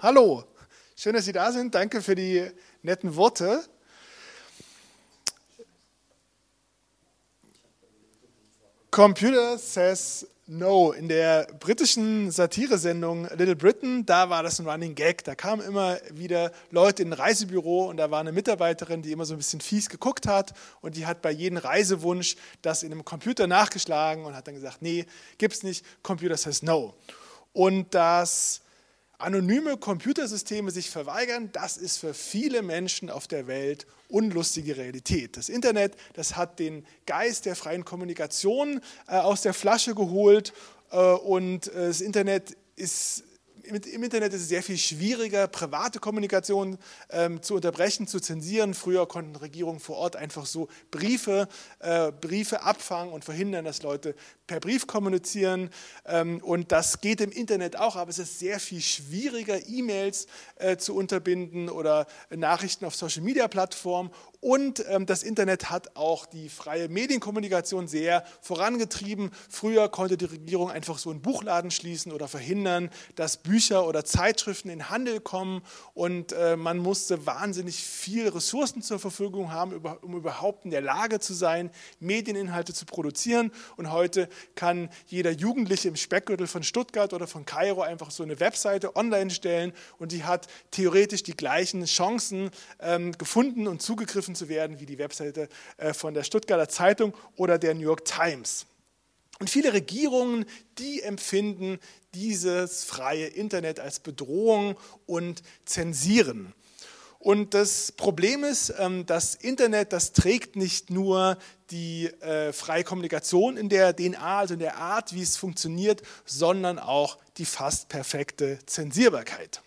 hallo. Schön, dass Sie da sind. Danke für die netten Worte. Computer says no. In der britischen Satiresendung Little Britain, da war das ein Running Gag. Da kamen immer wieder Leute in ein Reisebüro und da war eine Mitarbeiterin, die immer so ein bisschen fies geguckt hat und die hat bei jedem Reisewunsch das in einem Computer nachgeschlagen und hat dann gesagt, nee, gibt's nicht. Computer says no. Und das anonyme Computersysteme sich verweigern, das ist für viele Menschen auf der Welt unlustige Realität. Das Internet, das hat den Geist der freien Kommunikation äh, aus der Flasche geholt äh, und äh, das Internet ist im Internet ist es sehr viel schwieriger, private Kommunikation ähm, zu unterbrechen, zu zensieren. Früher konnten Regierungen vor Ort einfach so Briefe, äh, Briefe abfangen und verhindern, dass Leute per Brief kommunizieren. Ähm, und das geht im Internet auch, aber es ist sehr viel schwieriger, E-Mails äh, zu unterbinden oder Nachrichten auf Social-Media-Plattformen. Und ähm, das Internet hat auch die freie Medienkommunikation sehr vorangetrieben. Früher konnte die Regierung einfach so einen Buchladen schließen oder verhindern, dass Bücher oder Zeitschriften in Handel kommen. Und äh, man musste wahnsinnig viel Ressourcen zur Verfügung haben, um überhaupt in der Lage zu sein, Medieninhalte zu produzieren. Und heute kann jeder Jugendliche im Speckgürtel von Stuttgart oder von Kairo einfach so eine Webseite online stellen und die hat theoretisch die gleichen Chancen ähm, gefunden und zugegriffen zu werden wie die Webseite äh, von der Stuttgarter Zeitung oder der New York Times. Und viele Regierungen, die empfinden dieses freie Internet als Bedrohung und zensieren. Und das Problem ist, ähm, das Internet, das trägt nicht nur die äh, freie Kommunikation in der DNA, also in der Art, wie es funktioniert, sondern auch die fast perfekte Zensierbarkeit.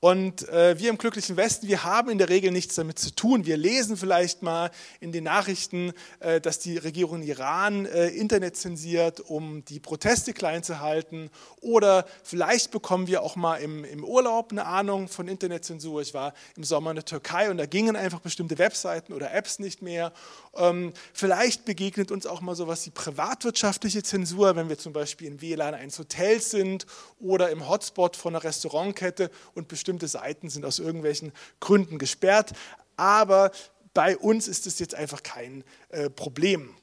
Und äh, wir im glücklichen Westen, wir haben in der Regel nichts damit zu tun. Wir lesen vielleicht mal in den Nachrichten, äh, dass die Regierung Iran äh, Internet zensiert, um die Proteste klein zu halten. Oder vielleicht bekommen wir auch mal im, im Urlaub eine Ahnung von Internetzensur. Ich war im Sommer in der Türkei und da gingen einfach bestimmte Webseiten oder Apps nicht mehr. Ähm, vielleicht begegnet uns auch mal sowas wie privatwirtschaftliche Zensur, wenn wir zum Beispiel im WLAN eines Hotels sind oder im Hotspot von einer Restaurantkette und bestimmte bestimmte Seiten sind aus irgendwelchen Gründen gesperrt. Aber bei uns ist es jetzt einfach kein äh, Problem.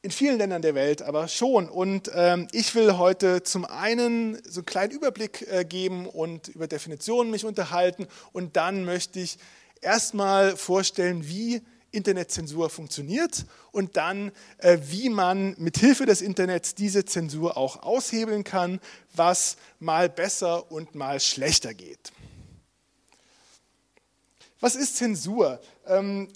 In vielen Ländern der Welt aber schon. Und ähm, ich will heute zum einen so einen kleinen Überblick äh, geben und über Definitionen mich unterhalten. Und dann möchte ich erstmal vorstellen, wie Internetzensur funktioniert und dann, äh, wie man mit Hilfe des Internets diese Zensur auch aushebeln kann, was mal besser und mal schlechter geht. Was ist Zensur? Ähm,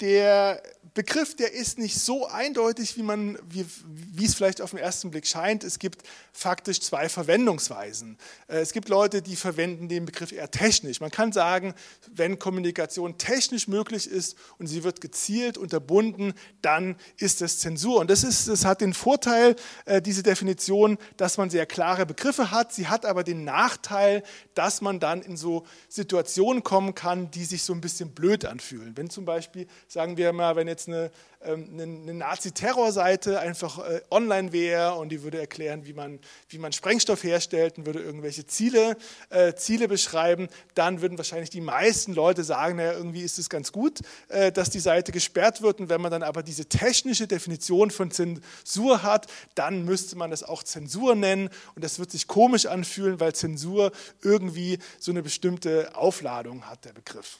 der Begriff, der ist nicht so eindeutig, wie, man, wie, wie es vielleicht auf den ersten Blick scheint. Es gibt faktisch zwei Verwendungsweisen. Äh, es gibt Leute, die verwenden den Begriff eher technisch. Man kann sagen, wenn Kommunikation technisch möglich ist und sie wird gezielt unterbunden, dann ist es Zensur. Und das, ist, das hat den Vorteil, äh, diese Definition, dass man sehr klare Begriffe hat. Sie hat aber den Nachteil, dass man dann in so Situationen kommen kann, die sich so ein bisschen blöd anfühlen. Wenn zum Beispiel, sagen wir mal, wenn jetzt jetzt eine, ähm, eine, eine Nazi-Terrorseite einfach äh, online wäre und die würde erklären, wie man, wie man Sprengstoff herstellt und würde irgendwelche Ziele, äh, Ziele beschreiben, dann würden wahrscheinlich die meisten Leute sagen, naja, irgendwie ist es ganz gut, äh, dass die Seite gesperrt wird. Und wenn man dann aber diese technische Definition von Zensur hat, dann müsste man das auch Zensur nennen. Und das wird sich komisch anfühlen, weil Zensur irgendwie so eine bestimmte Aufladung hat, der Begriff.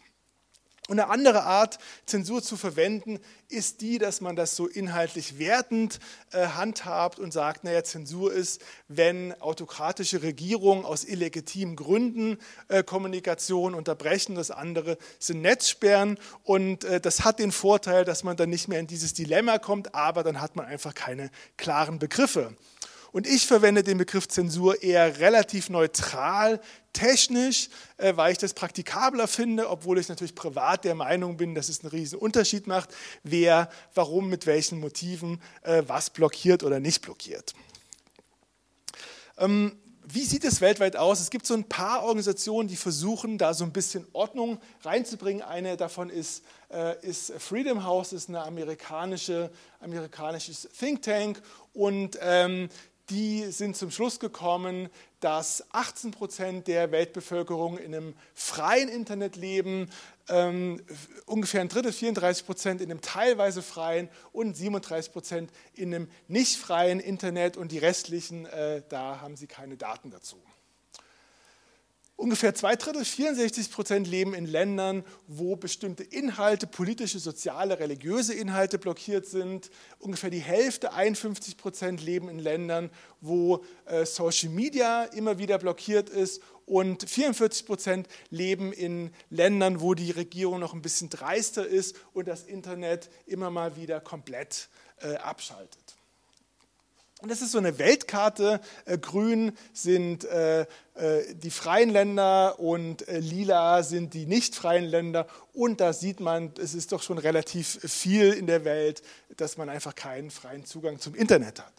Und eine andere Art, Zensur zu verwenden, ist die, dass man das so inhaltlich wertend äh, handhabt und sagt, naja, Zensur ist, wenn autokratische Regierungen aus illegitimen Gründen äh, Kommunikation unterbrechen. Das andere sind Netzsperren. Und äh, das hat den Vorteil, dass man dann nicht mehr in dieses Dilemma kommt, aber dann hat man einfach keine klaren Begriffe. Und ich verwende den Begriff Zensur eher relativ neutral, technisch, äh, weil ich das praktikabler finde, obwohl ich natürlich privat der Meinung bin, dass es einen riesen Unterschied macht, wer, warum, mit welchen Motiven äh, was blockiert oder nicht blockiert. Ähm, wie sieht es weltweit aus? Es gibt so ein paar Organisationen, die versuchen, da so ein bisschen Ordnung reinzubringen. Eine davon ist, äh, ist Freedom House, ist ein amerikanische, amerikanisches Think Tank und ähm, die sind zum Schluss gekommen, dass 18 Prozent der Weltbevölkerung in einem freien Internet leben, ähm, ungefähr ein Drittel, 34 Prozent in einem teilweise freien und 37 Prozent in einem nicht freien Internet und die restlichen, äh, da haben sie keine Daten dazu. Ungefähr zwei Drittel, 64 Prozent leben in Ländern, wo bestimmte Inhalte, politische, soziale, religiöse Inhalte blockiert sind. Ungefähr die Hälfte, 51 Prozent, leben in Ländern, wo äh, Social Media immer wieder blockiert ist. Und 44 Prozent leben in Ländern, wo die Regierung noch ein bisschen dreister ist und das Internet immer mal wieder komplett äh, abschaltet. Und das ist so eine Weltkarte. Äh, grün sind äh, äh, die freien Länder und lila sind die nicht freien Länder. Und da sieht man, es ist doch schon relativ viel in der Welt, dass man einfach keinen freien Zugang zum Internet hat.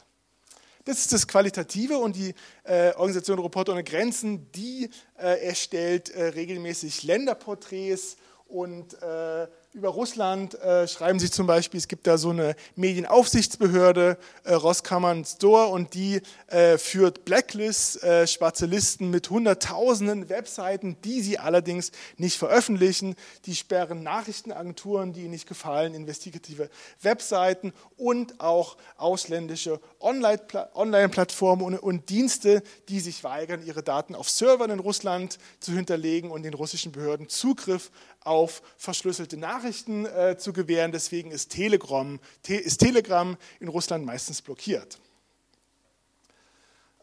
Das ist das Qualitative und die äh, Organisation Reporter ohne Grenzen, die äh, erstellt regelmäßig Länderporträts und äh, über Russland äh, schreiben sie zum Beispiel, es gibt da so eine Medienaufsichtsbehörde, äh, Roskammern Store, und die äh, führt Blacklists, äh, schwarze Listen mit hunderttausenden Webseiten, die sie allerdings nicht veröffentlichen. Die sperren Nachrichtenagenturen, die ihnen nicht gefallen, investigative Webseiten und auch ausländische Online-Plattformen und, und Dienste, die sich weigern, ihre Daten auf Servern in Russland zu hinterlegen und den russischen Behörden Zugriff auf verschlüsselte Nachrichten äh, zu gewähren. Deswegen ist Telegram, te, ist Telegram in Russland meistens blockiert.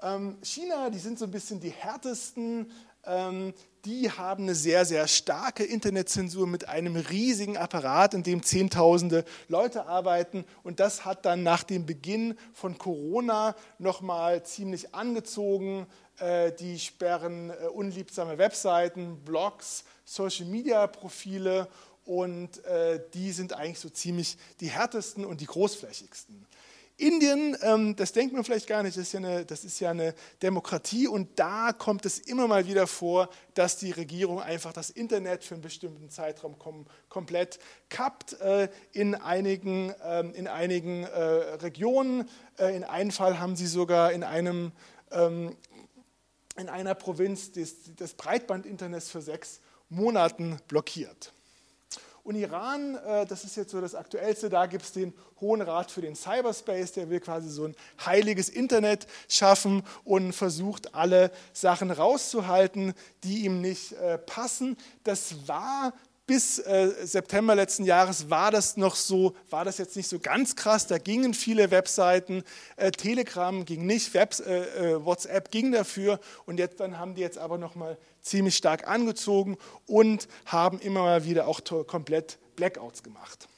Ähm, China, die sind so ein bisschen die härtesten. Ähm, die haben eine sehr, sehr starke Internetzensur mit einem riesigen Apparat, in dem Zehntausende Leute arbeiten. Und das hat dann nach dem Beginn von Corona nochmal ziemlich angezogen. Äh, die sperren äh, unliebsame Webseiten, Blogs, Social-Media-Profile und äh, die sind eigentlich so ziemlich die härtesten und die großflächigsten. Indien, ähm, das denkt man vielleicht gar nicht, das ist, ja eine, das ist ja eine Demokratie und da kommt es immer mal wieder vor, dass die Regierung einfach das Internet für einen bestimmten Zeitraum kom komplett kappt. Äh, in einigen, ähm, in einigen äh, Regionen, äh, in einem Fall haben sie sogar in einem ähm, in einer Provinz des Breitbandinternets für sechs Monaten blockiert. Und Iran, äh, das ist jetzt so das Aktuellste, da gibt es den Hohen Rat für den Cyberspace, der will quasi so ein heiliges Internet schaffen und versucht, alle Sachen rauszuhalten, die ihm nicht äh, passen. Das war bis äh, September letzten Jahres war das noch so, war das jetzt nicht so ganz krass. Da gingen viele Webseiten, äh, Telegram ging nicht, äh WhatsApp ging dafür und jetzt dann haben die jetzt aber noch mal ziemlich stark angezogen und haben immer mal wieder auch komplett Blackouts gemacht.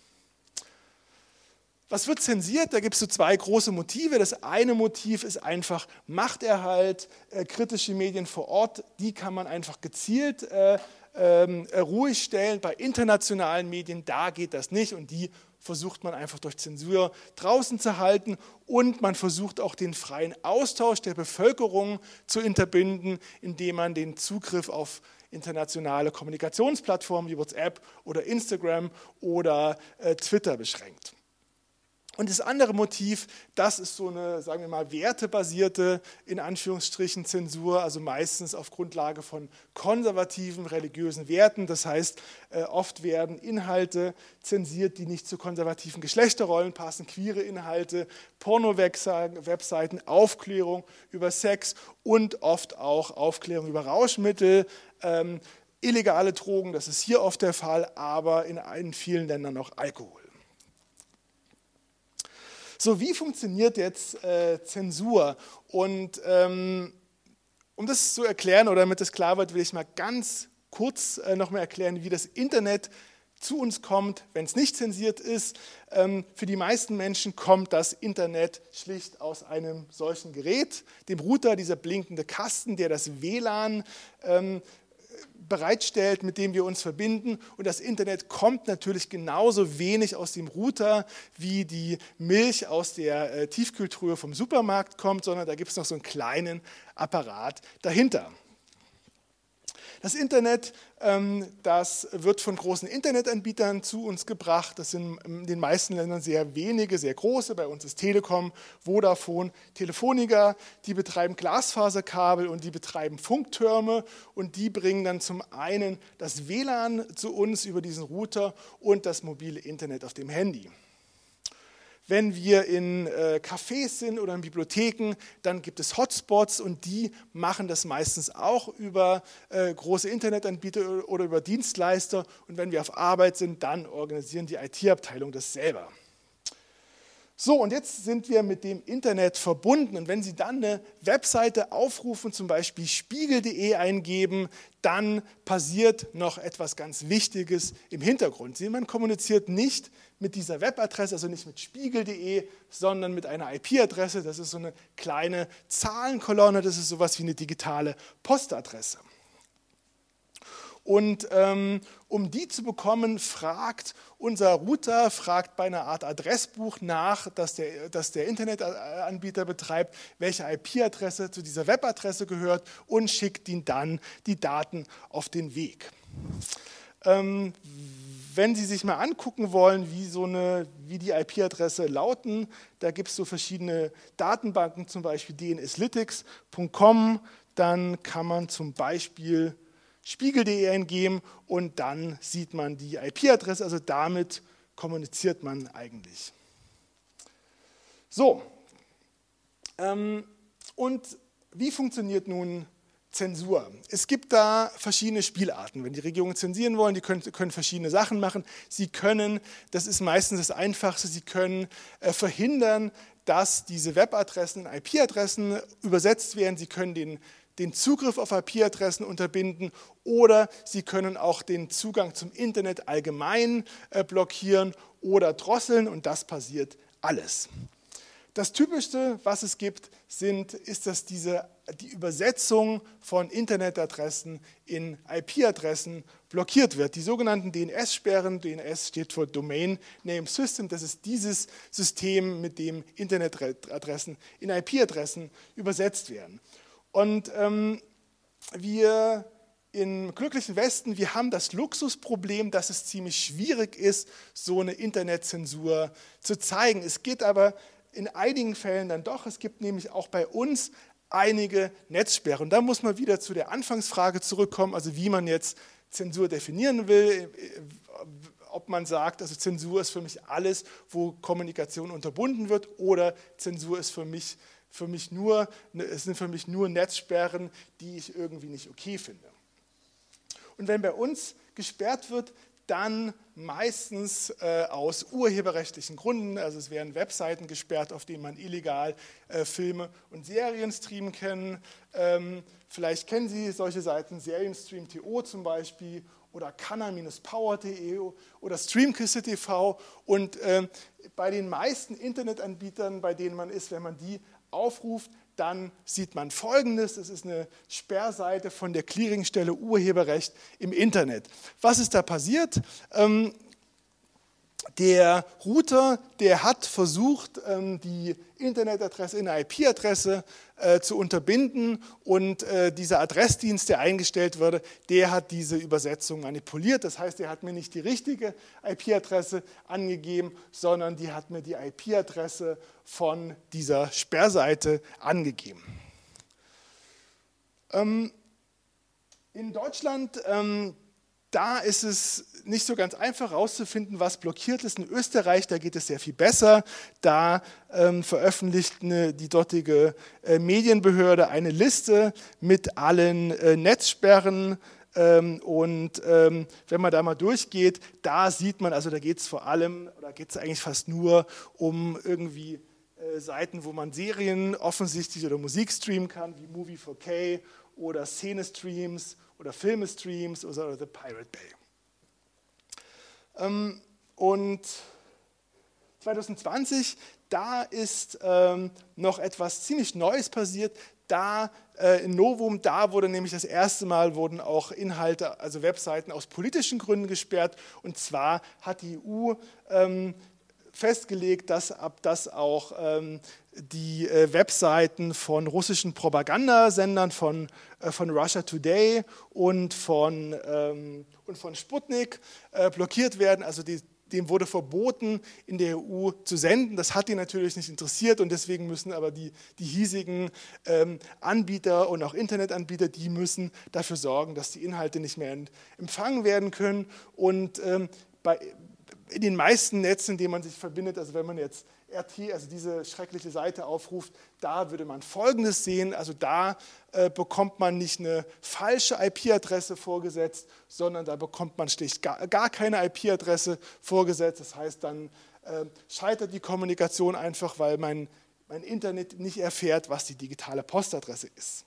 Was wird zensiert? Da gibt es so zwei große Motive. Das eine Motiv ist einfach Machterhalt, äh, kritische Medien vor Ort, die kann man einfach gezielt äh, ähm, äh, ruhig stellen. Bei internationalen Medien, da geht das nicht und die versucht man einfach durch Zensur draußen zu halten und man versucht auch den freien Austausch der Bevölkerung zu unterbinden, indem man den Zugriff auf internationale Kommunikationsplattformen wie WhatsApp oder Instagram oder äh, Twitter beschränkt. Und das andere Motiv, das ist so eine, sagen wir mal, wertebasierte, in Anführungsstrichen, Zensur, also meistens auf Grundlage von konservativen religiösen Werten. Das heißt, äh, oft werden Inhalte zensiert, die nicht zu konservativen Geschlechterrollen passen, queere Inhalte, Porno-Webseiten, Aufklärung über Sex und oft auch Aufklärung über Rauschmittel, ähm, illegale Drogen, das ist hier oft der Fall, aber in, in vielen Ländern auch Alkohol. So, wie funktioniert jetzt äh, Zensur? Und ähm, um das zu erklären oder damit das klar wird, will ich mal ganz kurz äh, nochmal erklären, wie das Internet zu uns kommt, wenn es nicht zensiert ist. Ähm, für die meisten Menschen kommt das Internet schlicht aus einem solchen Gerät, dem Router, dieser blinkende Kasten, der das WLAN ähm, bereitstellt, mit dem wir uns verbinden. Und das Internet kommt natürlich genauso wenig aus dem Router, wie die Milch aus der äh, Tiefkühltruhe vom Supermarkt kommt, sondern da gibt es noch so einen kleinen Apparat dahinter. Das Internet, ähm, das wird von großen Internetanbietern zu uns gebracht. Das sind in den meisten Ländern sehr wenige, sehr große. Bei uns ist Telekom, Vodafone, Telefonica. Die betreiben Glasfaserkabel und die betreiben Funktürme und die bringen dann zum einen das WLAN zu uns über diesen Router und das mobile Internet auf dem Handy. Wenn wir in äh, Cafés sind oder in Bibliotheken, dann gibt es Hotspots und die machen das meistens auch über äh, große Internetanbieter oder über Dienstleister. Und wenn wir auf Arbeit sind, dann organisieren die IT-Abteilung das selber. So, und jetzt sind wir mit dem Internet verbunden. Und wenn Sie dann eine Webseite aufrufen, zum Beispiel spiegel.de eingeben, dann passiert noch etwas ganz Wichtiges im Hintergrund. Sie, man kommuniziert nicht mit dieser Webadresse, also nicht mit spiegel.de, sondern mit einer IP-Adresse. Das ist so eine kleine Zahlenkolonne, das ist sowas wie eine digitale Postadresse. Und ähm, um die zu bekommen, fragt unser Router, fragt bei einer Art Adressbuch nach, das der, das der Internetanbieter betreibt, welche IP-Adresse zu dieser Webadresse gehört und schickt ihn dann die Daten auf den Weg. Ähm, wenn Sie sich mal angucken wollen, wie, so eine, wie die IP-Adresse lauten, da gibt es so verschiedene Datenbanken, zum Beispiel dnslytics.com, dann kann man zum Beispiel spiegel.de eingeben und dann sieht man die IP-Adresse, also damit kommuniziert man eigentlich. So, ähm, und wie funktioniert nun Zensur? Es gibt da verschiedene Spielarten. Wenn die Regierungen zensieren wollen, die können, können verschiedene Sachen machen. Sie können, das ist meistens das Einfachste, sie können äh, verhindern, dass diese Webadressen in IP-Adressen übersetzt werden. Sie können den den Zugriff auf IP-Adressen unterbinden oder Sie können auch den Zugang zum Internet allgemein äh, blockieren oder drosseln und das passiert alles. Das Typischste, was es gibt, sind, ist, dass diese, die Übersetzung von Internetadressen in IP-Adressen blockiert wird. Die sogenannten DNS-Sperren, DNS steht für Domain Name System, das ist dieses System, mit dem Internetadressen in IP-Adressen übersetzt werden. Und ähm, wir im glücklichen Westen, wir haben das Luxusproblem, dass es ziemlich schwierig ist, so eine Internetzensur zu zeigen. Es geht aber in einigen Fällen dann doch. Es gibt nämlich auch bei uns einige Netzsperren. Und da muss man wieder zu der Anfangsfrage zurückkommen, also wie man jetzt Zensur definieren will, ob man sagt, also Zensur ist für mich alles, wo Kommunikation unterbunden wird, oder Zensur ist für mich für mich nur, es sind für mich nur Netzsperren, die ich irgendwie nicht okay finde. Und wenn bei uns gesperrt wird, dann meistens äh, aus urheberrechtlichen Gründen. Also es werden Webseiten gesperrt, auf denen man illegal äh, Filme und Serien streamen kann. Ähm, vielleicht kennen Sie solche Seiten, Serienstream.to zum Beispiel oder canna-power.de oder Streamkiste.tv. Und äh, bei den meisten Internetanbietern, bei denen man ist, wenn man die aufruft, dann sieht man Folgendes. Es ist eine Sperrseite von der Clearingstelle Urheberrecht im Internet. Was ist da passiert? Ähm, der Router, der hat versucht, ähm, die Internetadresse in eine IP-Adresse äh, zu unterbinden und äh, dieser Adressdienst, der eingestellt wurde, der hat diese Übersetzung manipuliert. Das heißt, er hat mir nicht die richtige IP-Adresse angegeben, sondern die hat mir die IP-Adresse von dieser Sperrseite angegeben. Ähm, in Deutschland da ist es nicht so ganz einfach herauszufinden, was blockiert ist. In Österreich, da geht es sehr viel besser. Da ähm, veröffentlicht eine, die dortige äh, Medienbehörde eine Liste mit allen äh, Netzsperren. Ähm, und ähm, wenn man da mal durchgeht, da sieht man, also da geht es vor allem, oder geht es eigentlich fast nur um irgendwie äh, Seiten, wo man Serien offensichtlich oder Musik streamen kann, wie Movie 4K oder Szene-Streams oder Filmestreams oder The Pirate Bay. Ähm, und 2020, da ist ähm, noch etwas ziemlich Neues passiert. Da äh, in Novum, da wurde nämlich das erste Mal wurden auch Inhalte, also Webseiten aus politischen Gründen gesperrt. Und zwar hat die EU ähm, festgelegt, dass ab das auch die äh, Webseiten von russischen Propagandasendern, von, äh, von Russia Today und von, ähm, und von Sputnik äh, blockiert werden. Also die, dem wurde verboten, in der EU zu senden. Das hat die natürlich nicht interessiert und deswegen müssen aber die, die hiesigen ähm, Anbieter und auch Internetanbieter, die müssen dafür sorgen, dass die Inhalte nicht mehr empfangen werden können. Und ähm, bei, in den meisten Netzen, in denen man sich verbindet, also wenn man jetzt RT, also diese schreckliche Seite aufruft, da würde man Folgendes sehen. Also da äh, bekommt man nicht eine falsche IP-Adresse vorgesetzt, sondern da bekommt man schlicht gar, gar keine IP-Adresse vorgesetzt. Das heißt, dann äh, scheitert die Kommunikation einfach, weil mein, mein Internet nicht erfährt, was die digitale Postadresse ist.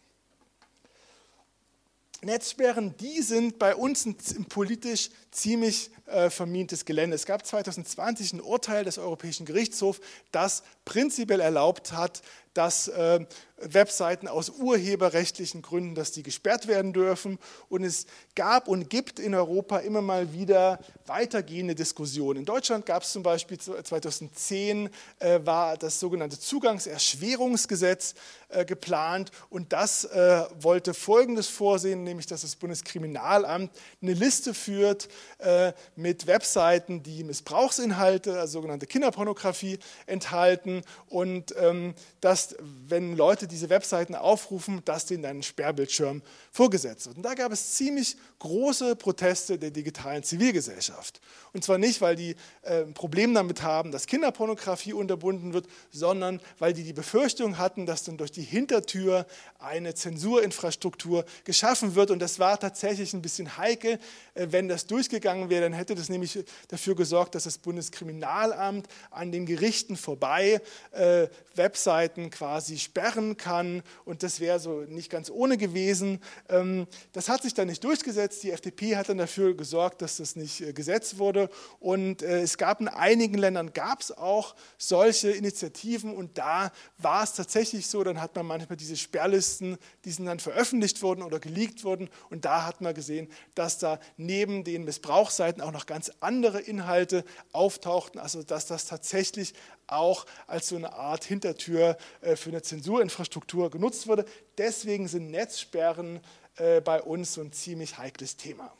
Netzsperren, die sind bei uns ein, politisch ziemlich äh, vermintes Gelände. Es gab 2020 ein Urteil des Europäischen Gerichtshofs, das prinzipiell erlaubt hat, dass äh, Webseiten aus urheberrechtlichen Gründen, dass die gesperrt werden dürfen. Und es gab und gibt in Europa immer mal wieder weitergehende Diskussionen. In Deutschland gab es zum Beispiel 2010 äh, war das sogenannte Zugangserschwerungsgesetz äh, geplant und das äh, wollte Folgendes vorsehen, nämlich dass das Bundeskriminalamt eine Liste führt äh, mit Webseiten, die Missbrauchsinhalte, also sogenannte Kinderpornografie enthalten und ähm, dass wenn Leute diese Webseiten aufrufen, dass denen ein Sperrbildschirm vorgesetzt wird. Und da gab es ziemlich große Proteste der digitalen Zivilgesellschaft. Und zwar nicht, weil die ein Problem damit haben, dass Kinderpornografie unterbunden wird, sondern weil die die Befürchtung hatten, dass dann durch die Hintertür eine Zensurinfrastruktur geschaffen wird. Und das war tatsächlich ein bisschen heikel. Äh, wenn das durchgegangen wäre, dann hätte das nämlich dafür gesorgt, dass das Bundeskriminalamt an den Gerichten vorbei äh, Webseiten quasi sperren kann. Und das wäre so nicht ganz ohne gewesen. Ähm, das hat sich dann nicht durchgesetzt. Die FDP hat dann dafür gesorgt, dass das nicht äh, gesetzt wurde. Und äh, es gab in einigen Ländern gab es auch solche Initiativen. Und da war es tatsächlich so, dann hat man manchmal diese Sperrlisten, die sind dann veröffentlicht worden oder geleakt worden. Und da hat man gesehen, dass da neben den Missbrauchsseiten auch noch ganz andere Inhalte auftauchten. Also dass das tatsächlich auch als so eine Art Hintertür äh, für eine Zensurinfrastruktur genutzt wurde. Deswegen sind Netzsperren äh, bei uns so ein ziemlich heikles Thema.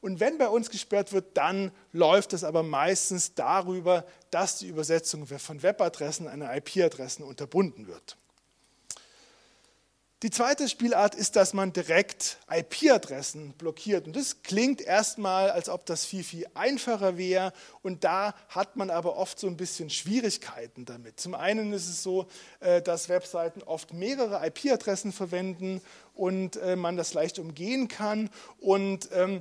Und wenn bei uns gesperrt wird, dann läuft es aber meistens darüber, dass die Übersetzung von Webadressen an IP-Adressen unterbunden wird. Die zweite Spielart ist, dass man direkt IP-Adressen blockiert. Und das klingt erstmal, als ob das viel, viel einfacher wäre. Und da hat man aber oft so ein bisschen Schwierigkeiten damit. Zum einen ist es so, äh, dass Webseiten oft mehrere IP-Adressen verwenden und äh, man das leicht umgehen kann. Und ähm,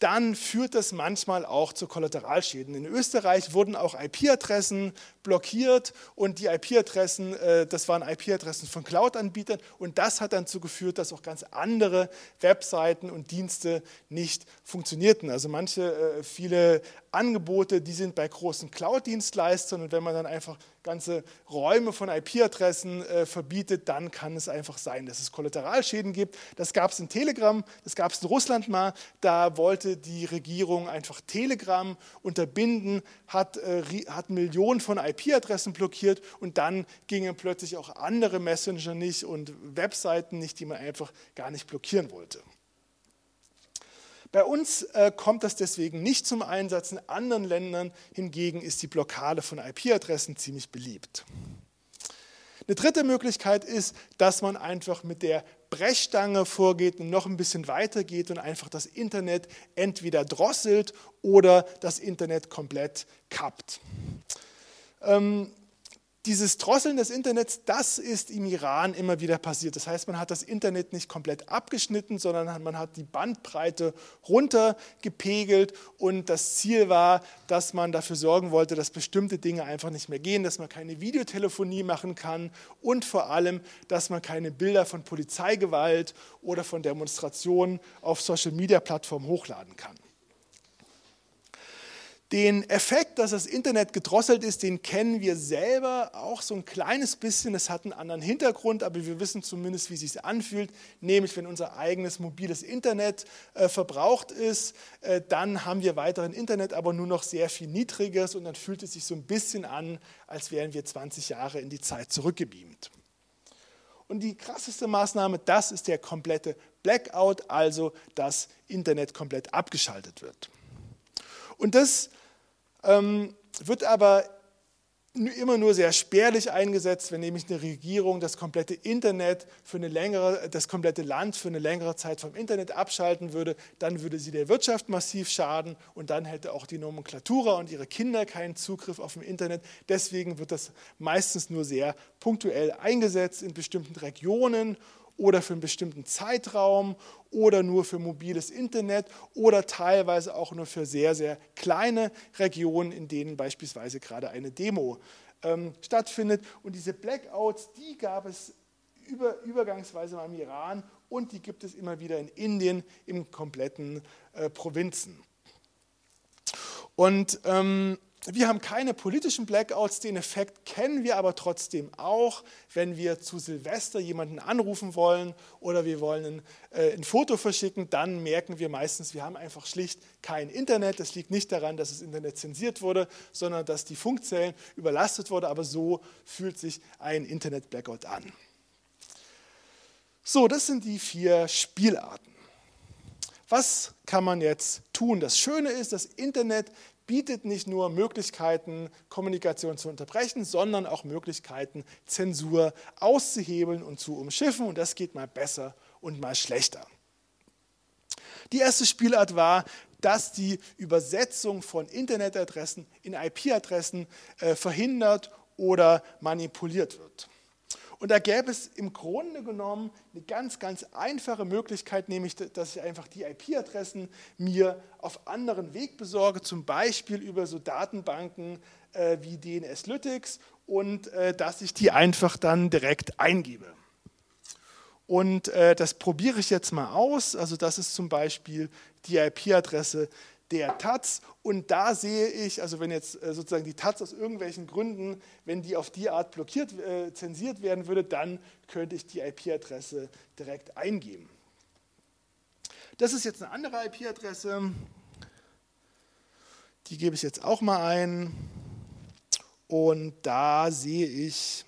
dann führt das manchmal auch zu Kollateralschäden. In Österreich wurden auch IP-Adressen blockiert und die IP-Adressen, äh, das waren IP-Adressen von Cloud-Anbietern und das hat dann dazu geführt, dass auch ganz andere Webseiten und Dienste nicht funktionierten. Also manche, äh, viele Angebote, die sind bei großen Cloud-Dienstleistern und wenn man dann einfach ganze Räume von IP-Adressen äh, verbietet, dann kann es einfach sein, dass es Kollateralschäden gibt. Das gab es in Telegram, das gab es in Russland mal. Da wollte die Regierung einfach Telegram unterbinden, hat, äh, hat Millionen von IP-Adressen blockiert und dann gingen plötzlich auch andere Messenger nicht und Webseiten nicht, die man einfach gar nicht blockieren wollte. Bei uns äh, kommt das deswegen nicht zum Einsatz. In anderen Ländern hingegen ist die Blockade von IP-Adressen ziemlich beliebt. Eine dritte Möglichkeit ist, dass man einfach mit der Brechstange vorgeht und noch ein bisschen weiter geht und einfach das Internet entweder drosselt oder das Internet komplett kappt. Ähm, dieses Drosseln des Internets, das ist im Iran immer wieder passiert. Das heißt, man hat das Internet nicht komplett abgeschnitten, sondern man hat die Bandbreite runtergepegelt und das Ziel war, dass man dafür sorgen wollte, dass bestimmte Dinge einfach nicht mehr gehen, dass man keine Videotelefonie machen kann und vor allem, dass man keine Bilder von Polizeigewalt oder von Demonstrationen auf Social-Media-Plattformen hochladen kann. Den Effekt, dass das Internet gedrosselt ist, den kennen wir selber auch so ein kleines bisschen. Es hat einen anderen Hintergrund, aber wir wissen zumindest, wie es sich anfühlt. Nämlich, wenn unser eigenes mobiles Internet äh, verbraucht ist, äh, dann haben wir weiterhin Internet, aber nur noch sehr viel niedriges und dann fühlt es sich so ein bisschen an, als wären wir 20 Jahre in die Zeit zurückgebeamt. Und die krasseste Maßnahme, das ist der komplette Blackout, also das Internet komplett abgeschaltet wird. Und das ähm, wird aber immer nur sehr spärlich eingesetzt, wenn nämlich eine Regierung das komplette Internet für eine längere, das komplette Land für eine längere Zeit vom Internet abschalten würde, dann würde sie der Wirtschaft massiv schaden und dann hätte auch die Nomenklatura und ihre Kinder keinen Zugriff auf dem Internet. Deswegen wird das meistens nur sehr punktuell eingesetzt in bestimmten Regionen oder für einen bestimmten Zeitraum oder nur für mobiles Internet oder teilweise auch nur für sehr, sehr kleine Regionen, in denen beispielsweise gerade eine Demo ähm, stattfindet. Und diese Blackouts, die gab es über, übergangsweise im Iran und die gibt es immer wieder in Indien im kompletten äh, Provinzen. Und ähm, wir haben keine politischen Blackouts, den Effekt kennen wir aber trotzdem auch, wenn wir zu Silvester jemanden anrufen wollen oder wir wollen ein, äh, ein, Foto verschicken, dann merken wir meistens, wir haben einfach schlicht kein Internet. Das liegt nicht daran, dass das Internet zensiert wurde, sondern dass die Funkzellen überlastet wurden, aber so fühlt sich ein Internet-Blackout an. So, das sind die vier Spielarten. Was kann man jetzt tun? Das Schöne ist, das Internet bietet nicht nur Möglichkeiten, Kommunikation zu unterbrechen, sondern auch Möglichkeiten, Zensur auszuhebeln und zu umschiffen. Und das geht mal besser und mal schlechter. Die erste Spielart war, dass die Übersetzung von Internetadressen in IP-Adressen äh, verhindert oder manipuliert wird. Und da gäbe es im Grunde genommen eine ganz, ganz einfache Möglichkeit, nämlich, dass ich einfach die IP-Adressen mir auf anderen Weg besorge, zum Beispiel über so Datenbanken äh, wie DNS Lytics und äh, dass ich die einfach dann direkt eingebe. Und äh, das probiere ich jetzt mal aus. Also das ist zum Beispiel die IP-Adresse der Taz. Und da sehe ich, also wenn jetzt äh, sozusagen die Taz aus irgendwelchen Gründen, wenn die auf die Art blockiert, äh, zensiert werden würde, dann könnte ich die IP-Adresse direkt eingeben. Das ist jetzt eine andere IP-Adresse. Die gebe ich jetzt auch mal ein. Und da sehe ich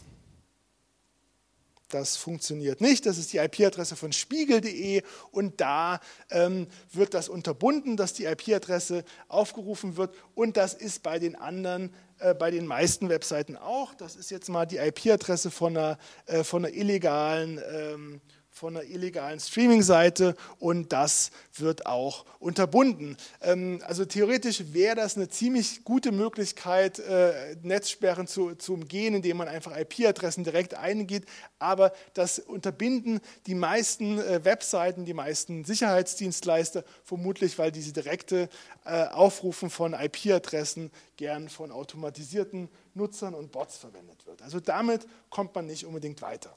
das funktioniert nicht. Das ist die IP-Adresse von spiegel.de und da ähm, wird das unterbunden, dass die IP-Adresse aufgerufen wird und das ist bei den anderen, äh, bei den meisten Webseiten auch. Das ist jetzt mal die IP-Adresse von einer, äh, von einer illegalen ähm, von einer illegalen Streaming-Seite und das wird auch unterbunden. Ähm, also theoretisch wäre das eine ziemlich gute Möglichkeit, äh, Netzsperren zu, zu umgehen, indem man einfach IP-Adressen direkt eingeht, aber das unterbinden die meisten äh, Webseiten, die meisten Sicherheitsdienstleister, vermutlich weil diese direkte äh, Aufrufen von IP-Adressen gern von automatisierten Nutzern und Bots verwendet wird. Also damit kommt man nicht unbedingt weiter.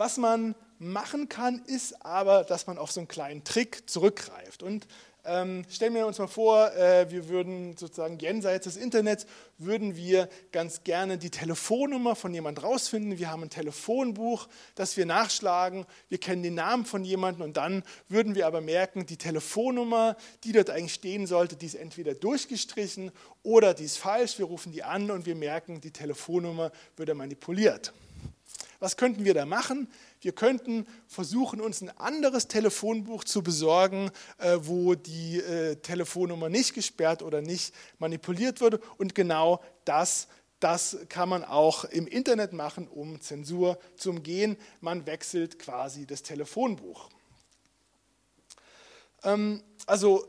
Was man machen kann, ist aber, dass man auf so einen kleinen Trick zurückgreift. Und ähm, stellen wir uns mal vor, äh, wir würden sozusagen jenseits des Internets, würden wir ganz gerne die Telefonnummer von jemand rausfinden. Wir haben ein Telefonbuch, das wir nachschlagen. Wir kennen den Namen von jemandem und dann würden wir aber merken, die Telefonnummer, die dort eigentlich stehen sollte, die ist entweder durchgestrichen oder die ist falsch. Wir rufen die an und wir merken, die Telefonnummer würde manipuliert. Was könnten wir da machen? Wir könnten versuchen, uns ein anderes Telefonbuch zu besorgen, äh, wo die äh, Telefonnummer nicht gesperrt oder nicht manipuliert wurde. Und genau das, das kann man auch im Internet machen, um Zensur zu umgehen. Man wechselt quasi das Telefonbuch. Ähm, also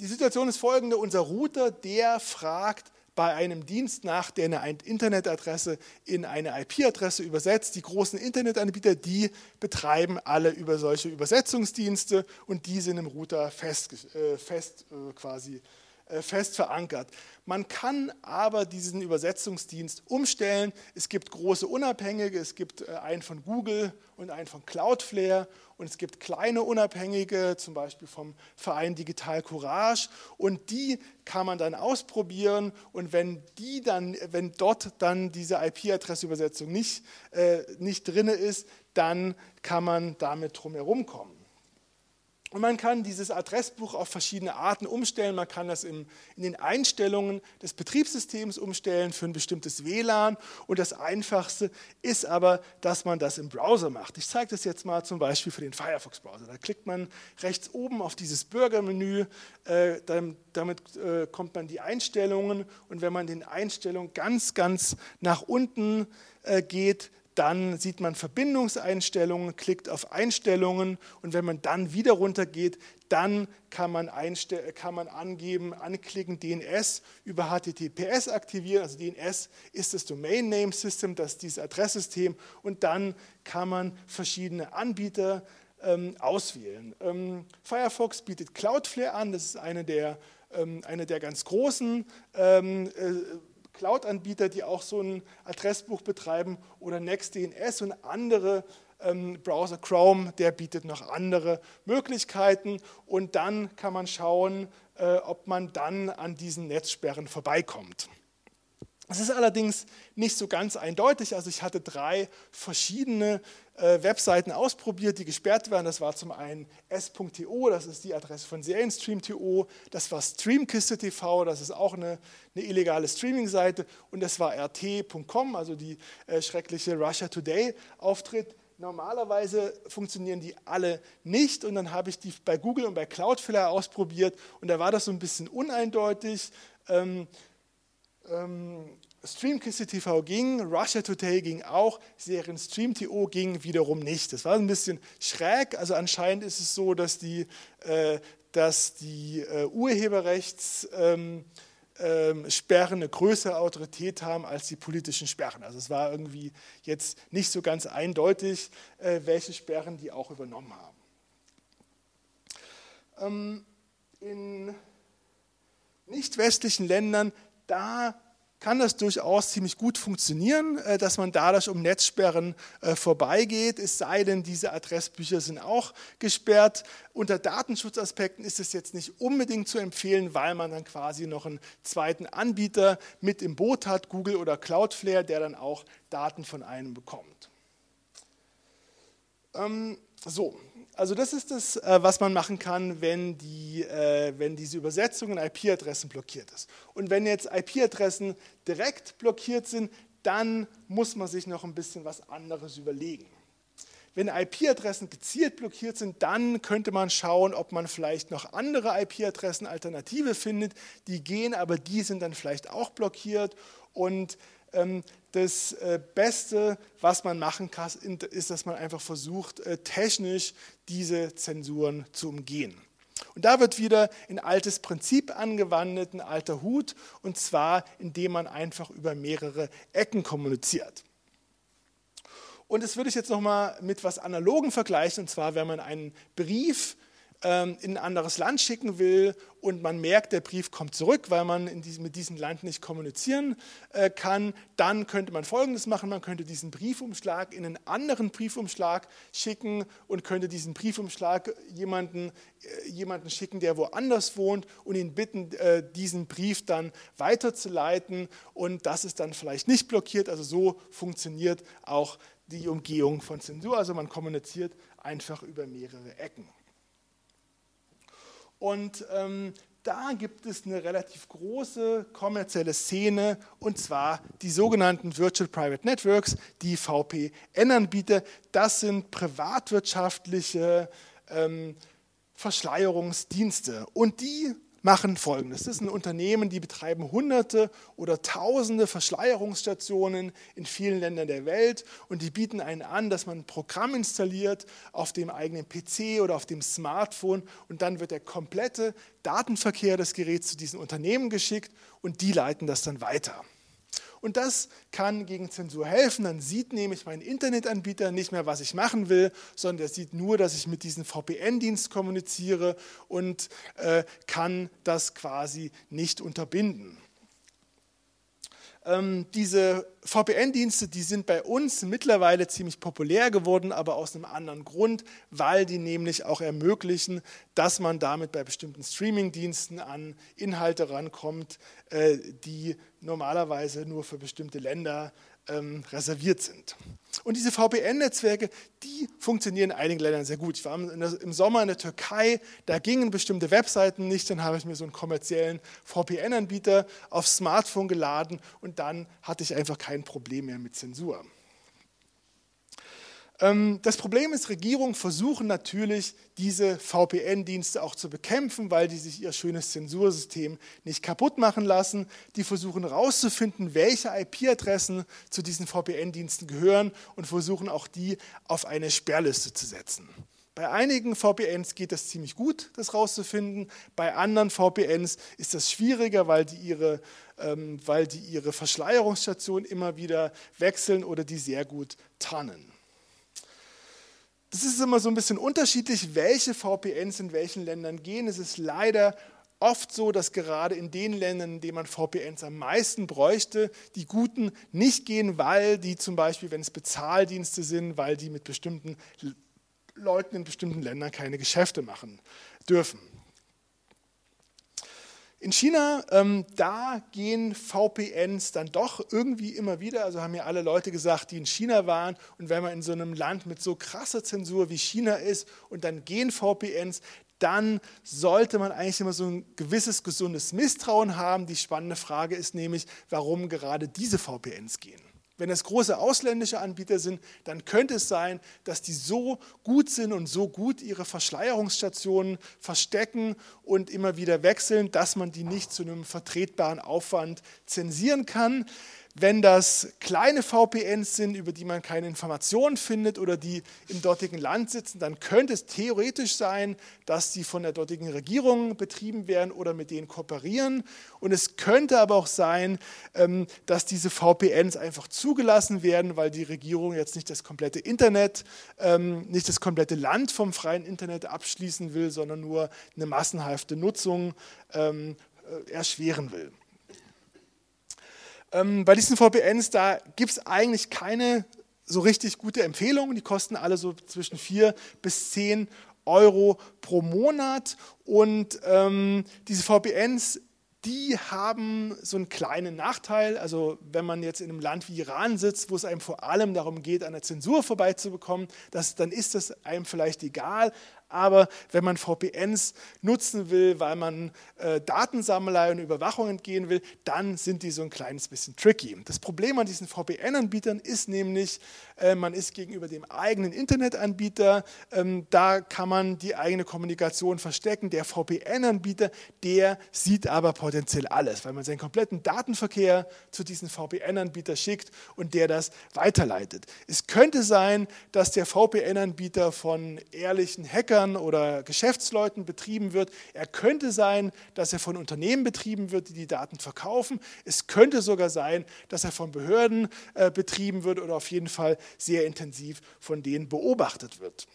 die Situation ist folgende. Unser Router, der fragt, bei einem Dienst nach, der eine Internetadresse in eine IP-Adresse übersetzt. Die großen Internetanbieter, die betreiben alle über solche Übersetzungsdienste und die sind im Router fest, äh, fest äh, quasi fest verankert. Man kann aber diesen Übersetzungsdienst umstellen. Es gibt große Unabhängige, es gibt äh, einen von Google und einen von Cloudflare und es gibt kleine Unabhängige, zum Beispiel vom Verein Digital Courage und die kann man dann ausprobieren und wenn die dann, wenn dort dann diese IP-Adressübersetzung nicht, äh, nicht drin ist, dann kann man damit drumherum kommen. Und man kann dieses Adressbuch auf verschiedene Arten umstellen. Man kann das in, den Einstellungen des Betriebssystems umstellen für ein bestimmtes WLAN. Und das Einfachste ist aber, dass man das im Browser macht. Ich zeige das jetzt mal zum Beispiel für den Firefox-Browser. Da klickt man rechts oben auf dieses Bürgermenü. Äh, damit, damit äh, kommt man die Einstellungen. Und wenn man den Einstellungen ganz, ganz nach unten äh, geht, dann sieht man Verbindungseinstellungen, klickt auf Einstellungen und wenn man dann wieder runter geht, dann kann man, kann man angeben, anklicken DNS über HTTPS aktivieren. Also DNS ist das Domain Name System, das ist dieses Adresssystem und dann kann man verschiedene Anbieter ähm, auswählen. Ähm, Firefox bietet Cloudflare an, das ist eine der, ähm, eine der ganz großen ähm, äh, Cloud-Anbieter, die auch so ein Adressbuch betreiben oder NextDNS und andere ähm, Browser Chrome, der bietet noch andere Möglichkeiten und dann kann man schauen, äh, ob man dann an diesen Netzsperren vorbeikommt. Es ist allerdings nicht so ganz eindeutig. Also ich hatte drei verschiedene äh, Webseiten ausprobiert, die gesperrt waren. Das war zum einen s.to, das ist die Adresse von Serienstream.to. Das war Streamkiste.tv, das ist auch eine, eine illegale Streaming-Seite. Und das war rt.com, also die äh, schreckliche Russia Today-Auftritt. Normalerweise funktionieren die alle nicht und dann habe ich die bei Google und bei Cloudflare ausprobiert und da war das so ein bisschen uneindeutig. Ähm, ähm, Streamkiste TV ging, Russia Today ging auch, Serien Stream.to ging wiederum nicht. Das war ein bisschen schräg. Also anscheinend ist es so, dass die, äh, dass die äh, Urheberrechtssperren ähm, ähm, eine größere Autorität haben als die politischen Sperren. Also es war irgendwie jetzt nicht so ganz eindeutig, äh, welche Sperren die auch übernommen haben. Ähm, in nicht westlichen Ländern da kann das durchaus ziemlich gut funktionieren, äh, dass man dadurch um Netzsperren äh, vorbeigeht, es sei denn, diese Adressbücher sind auch gesperrt. Unter Datenschutzaspekten ist es jetzt nicht unbedingt zu empfehlen, weil man dann quasi noch einen zweiten Anbieter mit im Boot hat, Google oder Cloudflare, der dann auch Daten von einem bekommt. Ähm, so, also das ist das, äh, was man machen kann, wenn, die, äh, wenn diese Übersetzung in IP-Adressen blockiert ist. Und wenn jetzt IP-Adressen direkt blockiert sind, dann muss man sich noch ein bisschen was anderes überlegen. Wenn IP-Adressen gezielt blockiert sind, dann könnte man schauen, ob man vielleicht noch andere IP-Adressen Alternative findet. Die gehen, aber die sind dann vielleicht auch blockiert. Und ähm, das äh, Beste, was man machen kann, ist, dass man einfach versucht, äh, technisch diese Zensuren zu umgehen. Und da wird wieder ein altes Prinzip angewandt, ein alter Hut, und zwar indem man einfach über mehrere Ecken kommuniziert. Und das würde ich jetzt nochmal mit etwas Analogen vergleichen, und zwar, wenn man einen Brief ähm, in ein anderes Land schicken will und man merkt, der Brief kommt zurück, weil man diesem, mit diesem Land nicht kommunizieren äh, kann, dann könnte man Folgendes machen. Man könnte diesen Briefumschlag in einen anderen Briefumschlag schicken und könnte diesen Briefumschlag jemanden, äh, jemanden schicken, der woanders wohnt und ihn bitten, äh, diesen Brief dann weiterzuleiten. Und das ist dann vielleicht nicht blockiert. Also so funktioniert auch die Umgehung von Zensur. Also man kommuniziert einfach über mehrere Ecken. Und ähm, da gibt es eine relativ große kommerzielle Szene und zwar die sogenannten Virtual Private Networks, die VPN-Anbieter. Das sind privatwirtschaftliche ähm, Verschleierungsdienste und die machen Folgendes. Das sind Unternehmen, die betreiben Hunderte oder Tausende Verschleierungsstationen in vielen Ländern der Welt und die bieten einen an, dass man ein Programm installiert auf dem eigenen PC oder auf dem Smartphone und dann wird der komplette Datenverkehr des Geräts zu diesen Unternehmen geschickt und die leiten das dann weiter. Und das kann gegen Zensur helfen. Dann sieht nämlich mein Internetanbieter nicht mehr, was ich machen will, sondern er sieht nur, dass ich mit diesem VPN-Dienst kommuniziere und äh, kann das quasi nicht unterbinden. Ähm, diese VPN-Dienste, die sind bei uns mittlerweile ziemlich populär geworden, aber aus einem anderen Grund, weil die nämlich auch ermöglichen, dass man damit bei bestimmten Streaming-Diensten an Inhalte rankommt, äh, die normalerweise nur für bestimmte Länder ähm, reserviert sind. Und diese VPN-Netzwerke, die funktionieren in einigen Ländern sehr gut. Ich war im Sommer in der Türkei, da gingen bestimmte Webseiten nicht, dann habe ich mir so einen kommerziellen VPN-Anbieter aufs Smartphone geladen und dann hatte ich einfach kein Problem mehr mit Zensur. Ähm, das Problem ist, Regierungen versuchen natürlich, diese VPN-Dienste auch zu bekämpfen, weil die sich ihr schönes Zensursystem nicht kaputt machen lassen. Die versuchen herauszufinden, welche IP-Adressen zu diesen VPN-Diensten gehören und versuchen auch die auf eine Sperrliste zu setzen. Bei einigen VPNs geht das ziemlich gut, das rauszufinden. Bei anderen VPNs ist das schwieriger, weil die ihre, ähm, weil die ihre Verschleierungsstation immer wieder wechseln oder die sehr gut tarnen. Das ist immer so ein bisschen unterschiedlich, welche VPNs in welchen Ländern gehen. Es ist leider oft so, dass gerade in den Ländern, in denen man VPNs am meisten bräuchte, die guten nicht gehen, weil die zum Beispiel, wenn es Bezahldienste sind, weil die mit bestimmten Leuten in bestimmten Ländern keine Geschäfte machen dürfen. In China, ähm, da gehen VPNs dann doch irgendwie immer wieder. Also haben mir alle Leute gesagt, die in China waren. Und wenn man in so einem Land mit so krasser Zensur wie China ist und dann gehen VPNs, dann sollte man eigentlich immer so ein gewisses gesundes Misstrauen haben. Die spannende Frage ist nämlich, warum gerade diese VPNs gehen. Wenn es große ausländische Anbieter sind, dann könnte es sein, dass die so gut sind und so gut ihre Verschleierungsstationen verstecken und immer wieder wechseln, dass man die nicht zu einem vertretbaren Aufwand zensieren kann. Wenn das kleine VPNs sind, über die man keine Informationen findet oder die im dortigen Land sitzen, dann könnte es theoretisch sein, dass die von der dortigen Regierung betrieben werden oder mit denen kooperieren. Und es könnte aber auch sein, ähm, dass diese VPNs einfach zugelassen werden, weil die Regierung jetzt nicht das komplette Internet, ähm, nicht das komplette Land vom freien Internet abschließen will, sondern nur eine massenhafte Nutzung ähm, äh, erschweren will. Ähm, bei diesen VPNs, da gibt es eigentlich keine so richtig gute Empfehlung. Die kosten alle so zwischen 4 bis 10 Euro pro Monat. Und ähm, diese VPNs, die haben so einen kleinen Nachteil. Also wenn man jetzt in einem Land wie Iran sitzt, wo es einem vor allem darum geht, an der Zensur vorbeizubekommen, das, dann ist das einem vielleicht egal. Aber wenn man VPNs nutzen will, weil man äh, Datensammlerei und Überwachung entgehen will, dann sind die so ein kleines bisschen tricky. Das Problem an diesen VPN-Anbietern ist nämlich, äh, man ist gegenüber dem eigenen Internetanbieter, ähm, da kann man die eigene Kommunikation verstecken. Der VPN-Anbieter, der sieht aber potenziell alles, weil man seinen kompletten Datenverkehr zu diesem VPN-Anbieter schickt und der das weiterleitet. Es könnte sein, dass der VPN-Anbieter von ehrlichen Hackern Bankern oder Geschäftsleuten betrieben wird. Er könnte sein, dass er von Unternehmen betrieben wird, die die Daten verkaufen. Es könnte sogar sein, dass er von Behörden äh, betrieben wird oder auf jeden Fall sehr intensiv von denen beobachtet wird.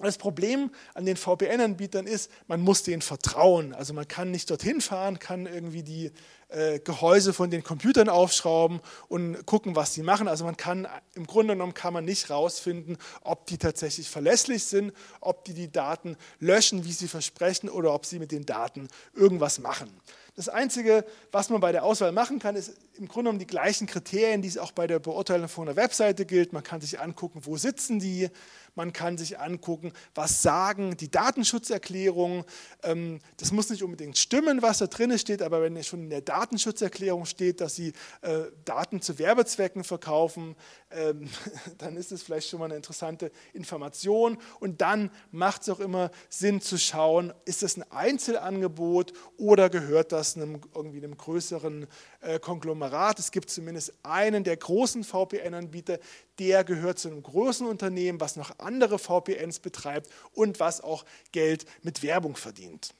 Das Problem an den VPN-Anbietern ist, man muss denen vertrauen. Also man kann nicht dorthin fahren, kann irgendwie die äh, Gehäuse von den Computern aufschrauben und gucken, was sie machen. Also man kann, im Grunde genommen kann man nicht rausfinden, ob die tatsächlich verlässlich sind, ob die die Daten löschen, wie sie versprechen, oder ob sie mit den Daten irgendwas machen. Das Einzige, was man bei der Auswahl machen kann, ist im Grunde genommen die gleichen Kriterien, die es auch bei der Beurteilung von einer Webseite gilt. Man kann sich angucken, wo sitzen die, man kann sich angucken, was sagen die Datenschutzerklärungen. Ähm, das muss nicht unbedingt stimmen, was da drin steht, aber wenn schon in der Datenschutzerklärung steht, dass sie äh, Daten zu Werbezwecken verkaufen, ähm, dann ist es vielleicht schon mal eine interessante Information. Und dann macht es auch immer Sinn zu schauen, ist das ein Einzelangebot oder gehört das einem, irgendwie einem größeren äh, Konglomerat. Es gibt zumindest einen der großen VPN-Anbieter, der gehört zu einem großen Unternehmen, was noch andere VPNs betreibt und was auch Geld mit Werbung verdient.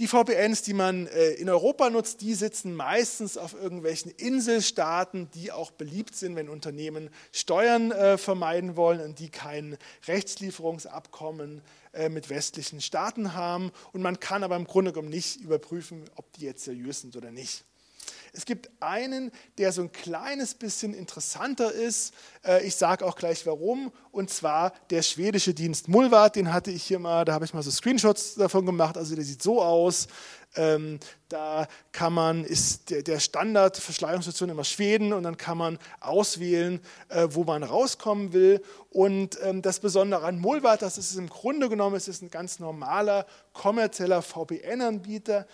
Die VPNs, die man äh, in Europa nutzt, die sitzen meistens auf irgendwelchen Inselstaaten, die auch beliebt sind, wenn Unternehmen Steuern äh, vermeiden wollen und die kein Rechtslieferungsabkommen äh, mit westlichen Staaten haben. Und man kann aber im Grunde genommen nicht überprüfen, ob die jetzt seriös sind oder nicht. Es gibt einen, der so ein kleines bisschen interessanter ist. Äh, ich sage auch gleich warum. Und zwar der schwedische Dienst Mulvat. Den hatte ich hier mal, da habe ich mal so Screenshots davon gemacht. Also der sieht so aus. Ähm, da kann man, ist der, der Standard Verschleierungsstation immer Schweden und dann kann man auswählen, äh, wo man rauskommen will. Und ähm, das Besondere an Mulvat, das ist im Grunde genommen, es ist ein ganz normaler kommerzieller VPN-Anbieter,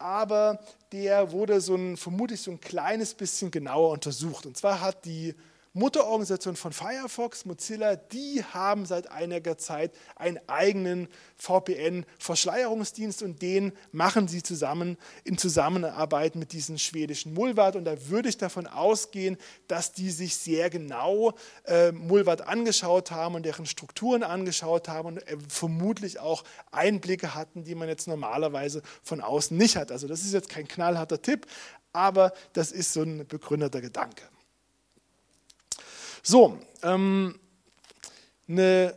aber der wurde so ein, vermutlich so ein kleines bisschen genauer untersucht. Und zwar hat die Mutterorganisation von Firefox, Mozilla, die haben seit einiger Zeit einen eigenen VPN-Verschleierungsdienst und den machen sie zusammen in Zusammenarbeit mit diesem schwedischen Mulvat. Und da würde ich davon ausgehen, dass die sich sehr genau äh, Mulvat angeschaut haben und deren Strukturen angeschaut haben und äh, vermutlich auch Einblicke hatten, die man jetzt normalerweise von außen nicht hat. Also das ist jetzt kein knallharter Tipp, aber das ist so ein begründeter Gedanke. So, ähm, eine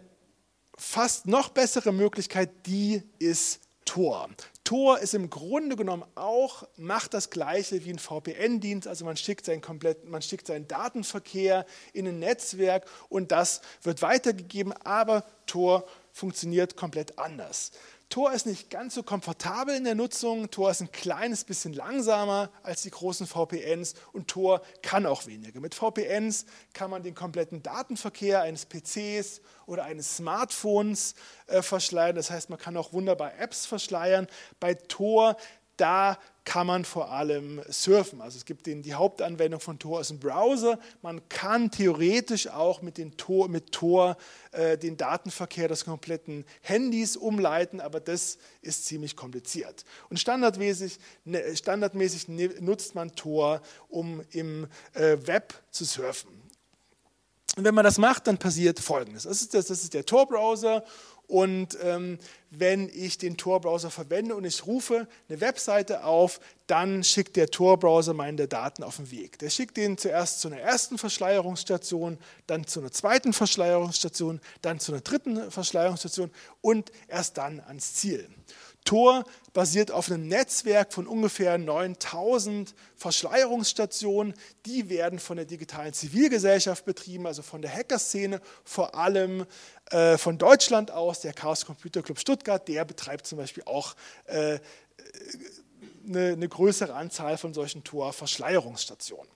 fast noch bessere Möglichkeit, die ist Tor. Tor ist im Grunde genommen auch, macht das gleiche wie ein VPN-Dienst, also man schickt, seinen kompletten, man schickt seinen Datenverkehr in ein Netzwerk und das wird weitergegeben, aber Tor funktioniert komplett anders. Tor ist nicht ganz so komfortabel in der Nutzung. Tor ist ein kleines bisschen langsamer als die großen VPNs und Tor kann auch weniger. Mit VPNs kann man den kompletten Datenverkehr eines PCs oder eines Smartphones äh, verschleiern. Das heißt, man kann auch wunderbar Apps verschleiern. Bei Tor da kann man vor allem surfen. Also es gibt den, die Hauptanwendung von Tor ist ein Browser. Man kann theoretisch auch mit, den Tor, mit Tor äh, den Datenverkehr des kompletten Handys umleiten, aber das ist ziemlich kompliziert. Und standardmäßig, ne, standardmäßig nutzt man Tor, um im äh, Web zu surfen. Und wenn man das macht, dann passiert Folgendes. Das ist, das, das ist der Tor-Browser und ähm, wenn ich den Tor-Browser verwende und ich rufe eine Webseite auf, dann schickt der Tor-Browser meine Daten auf den Weg. Der schickt den zuerst zu einer ersten Verschleierungsstation, dann zu einer zweiten Verschleierungsstation, dann zu einer dritten Verschleierungsstation und erst dann ans Ziel. Tor basiert auf einem Netzwerk von ungefähr 9000 Verschleierungsstationen. Die werden von der digitalen Zivilgesellschaft betrieben, also von der Hackerszene, vor allem äh, von Deutschland aus. Der Chaos Computer Club Stuttgart, der betreibt zum Beispiel auch äh, eine, eine größere Anzahl von solchen Tor-Verschleierungsstationen.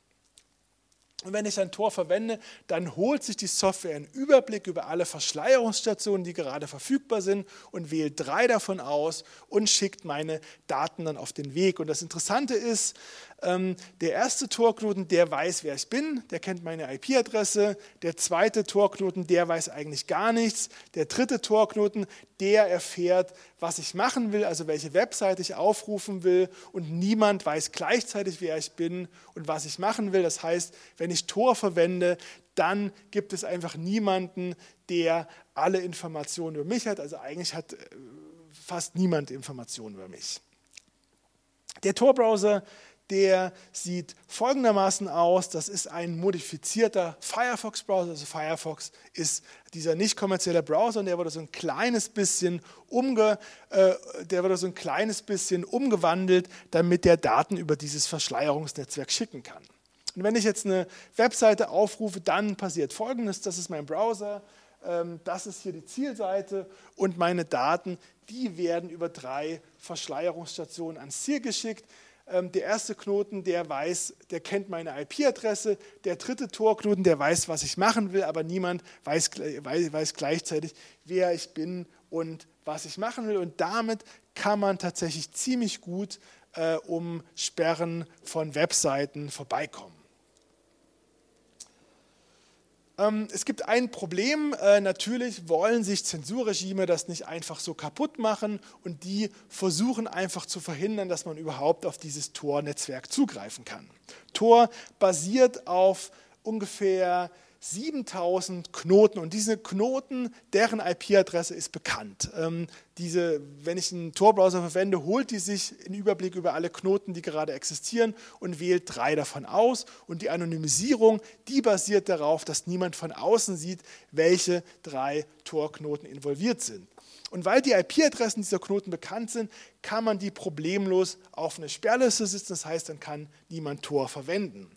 Und wenn ich ein Tor verwende, dann holt sich die Software einen Überblick über alle Verschleierungsstationen, die gerade verfügbar sind und wählt drei davon aus und schickt meine Daten dann auf den Weg. Und das Interessante ist, der erste Torknoten, der weiß, wer ich bin, der kennt meine IP-Adresse. Der zweite Torknoten, der weiß eigentlich gar nichts. Der dritte Torknoten, der erfährt, was ich machen will, also welche Webseite ich aufrufen will. Und niemand weiß gleichzeitig, wer ich bin und was ich machen will. Das heißt, wenn ich Tor verwende, dann gibt es einfach niemanden, der alle Informationen über mich hat. Also eigentlich hat äh, fast niemand Informationen über mich. Der Tor-Browser der sieht folgendermaßen aus. Das ist ein modifizierter Firefox-Browser. Also Firefox ist dieser nicht kommerzielle Browser und der wurde so ein kleines bisschen umge, äh, der wurde so ein kleines bisschen umgewandelt, damit der Daten über dieses Verschleierungsnetzwerk schicken kann. Und wenn ich jetzt eine Webseite aufrufe, dann passiert Folgendes: Das ist mein Browser. Ähm, das ist hier die Zielseite und meine Daten, die werden über drei Verschleierungsstationen ans Ziel geschickt. Ähm, der erste Knoten, der weiß, der kennt meine IP-Adresse. Der dritte Torknoten, der weiß, was ich machen will, aber niemand weiß, weiß, weiß gleichzeitig, wer ich bin und was ich machen will. Und damit kann man tatsächlich ziemlich gut äh, um Sperren von Webseiten vorbeikommen. Ähm, es gibt ein Problem, äh, natürlich wollen sich Zensurregime das nicht einfach so kaputt machen und die versuchen einfach zu verhindern, dass man überhaupt auf dieses Tor-Netzwerk zugreifen kann. Tor basiert auf ungefähr 7000 Knoten und diese Knoten, deren IP-Adresse ist bekannt. Ähm, diese, wenn ich einen Tor-Browser verwende, holt die sich einen Überblick über alle Knoten, die gerade existieren und wählt drei davon aus. Und die Anonymisierung, die basiert darauf, dass niemand von außen sieht, welche drei Tor-Knoten involviert sind. Und weil die IP-Adressen dieser Knoten bekannt sind, kann man die problemlos auf eine Sperrliste setzen. Das heißt, dann kann niemand Tor verwenden.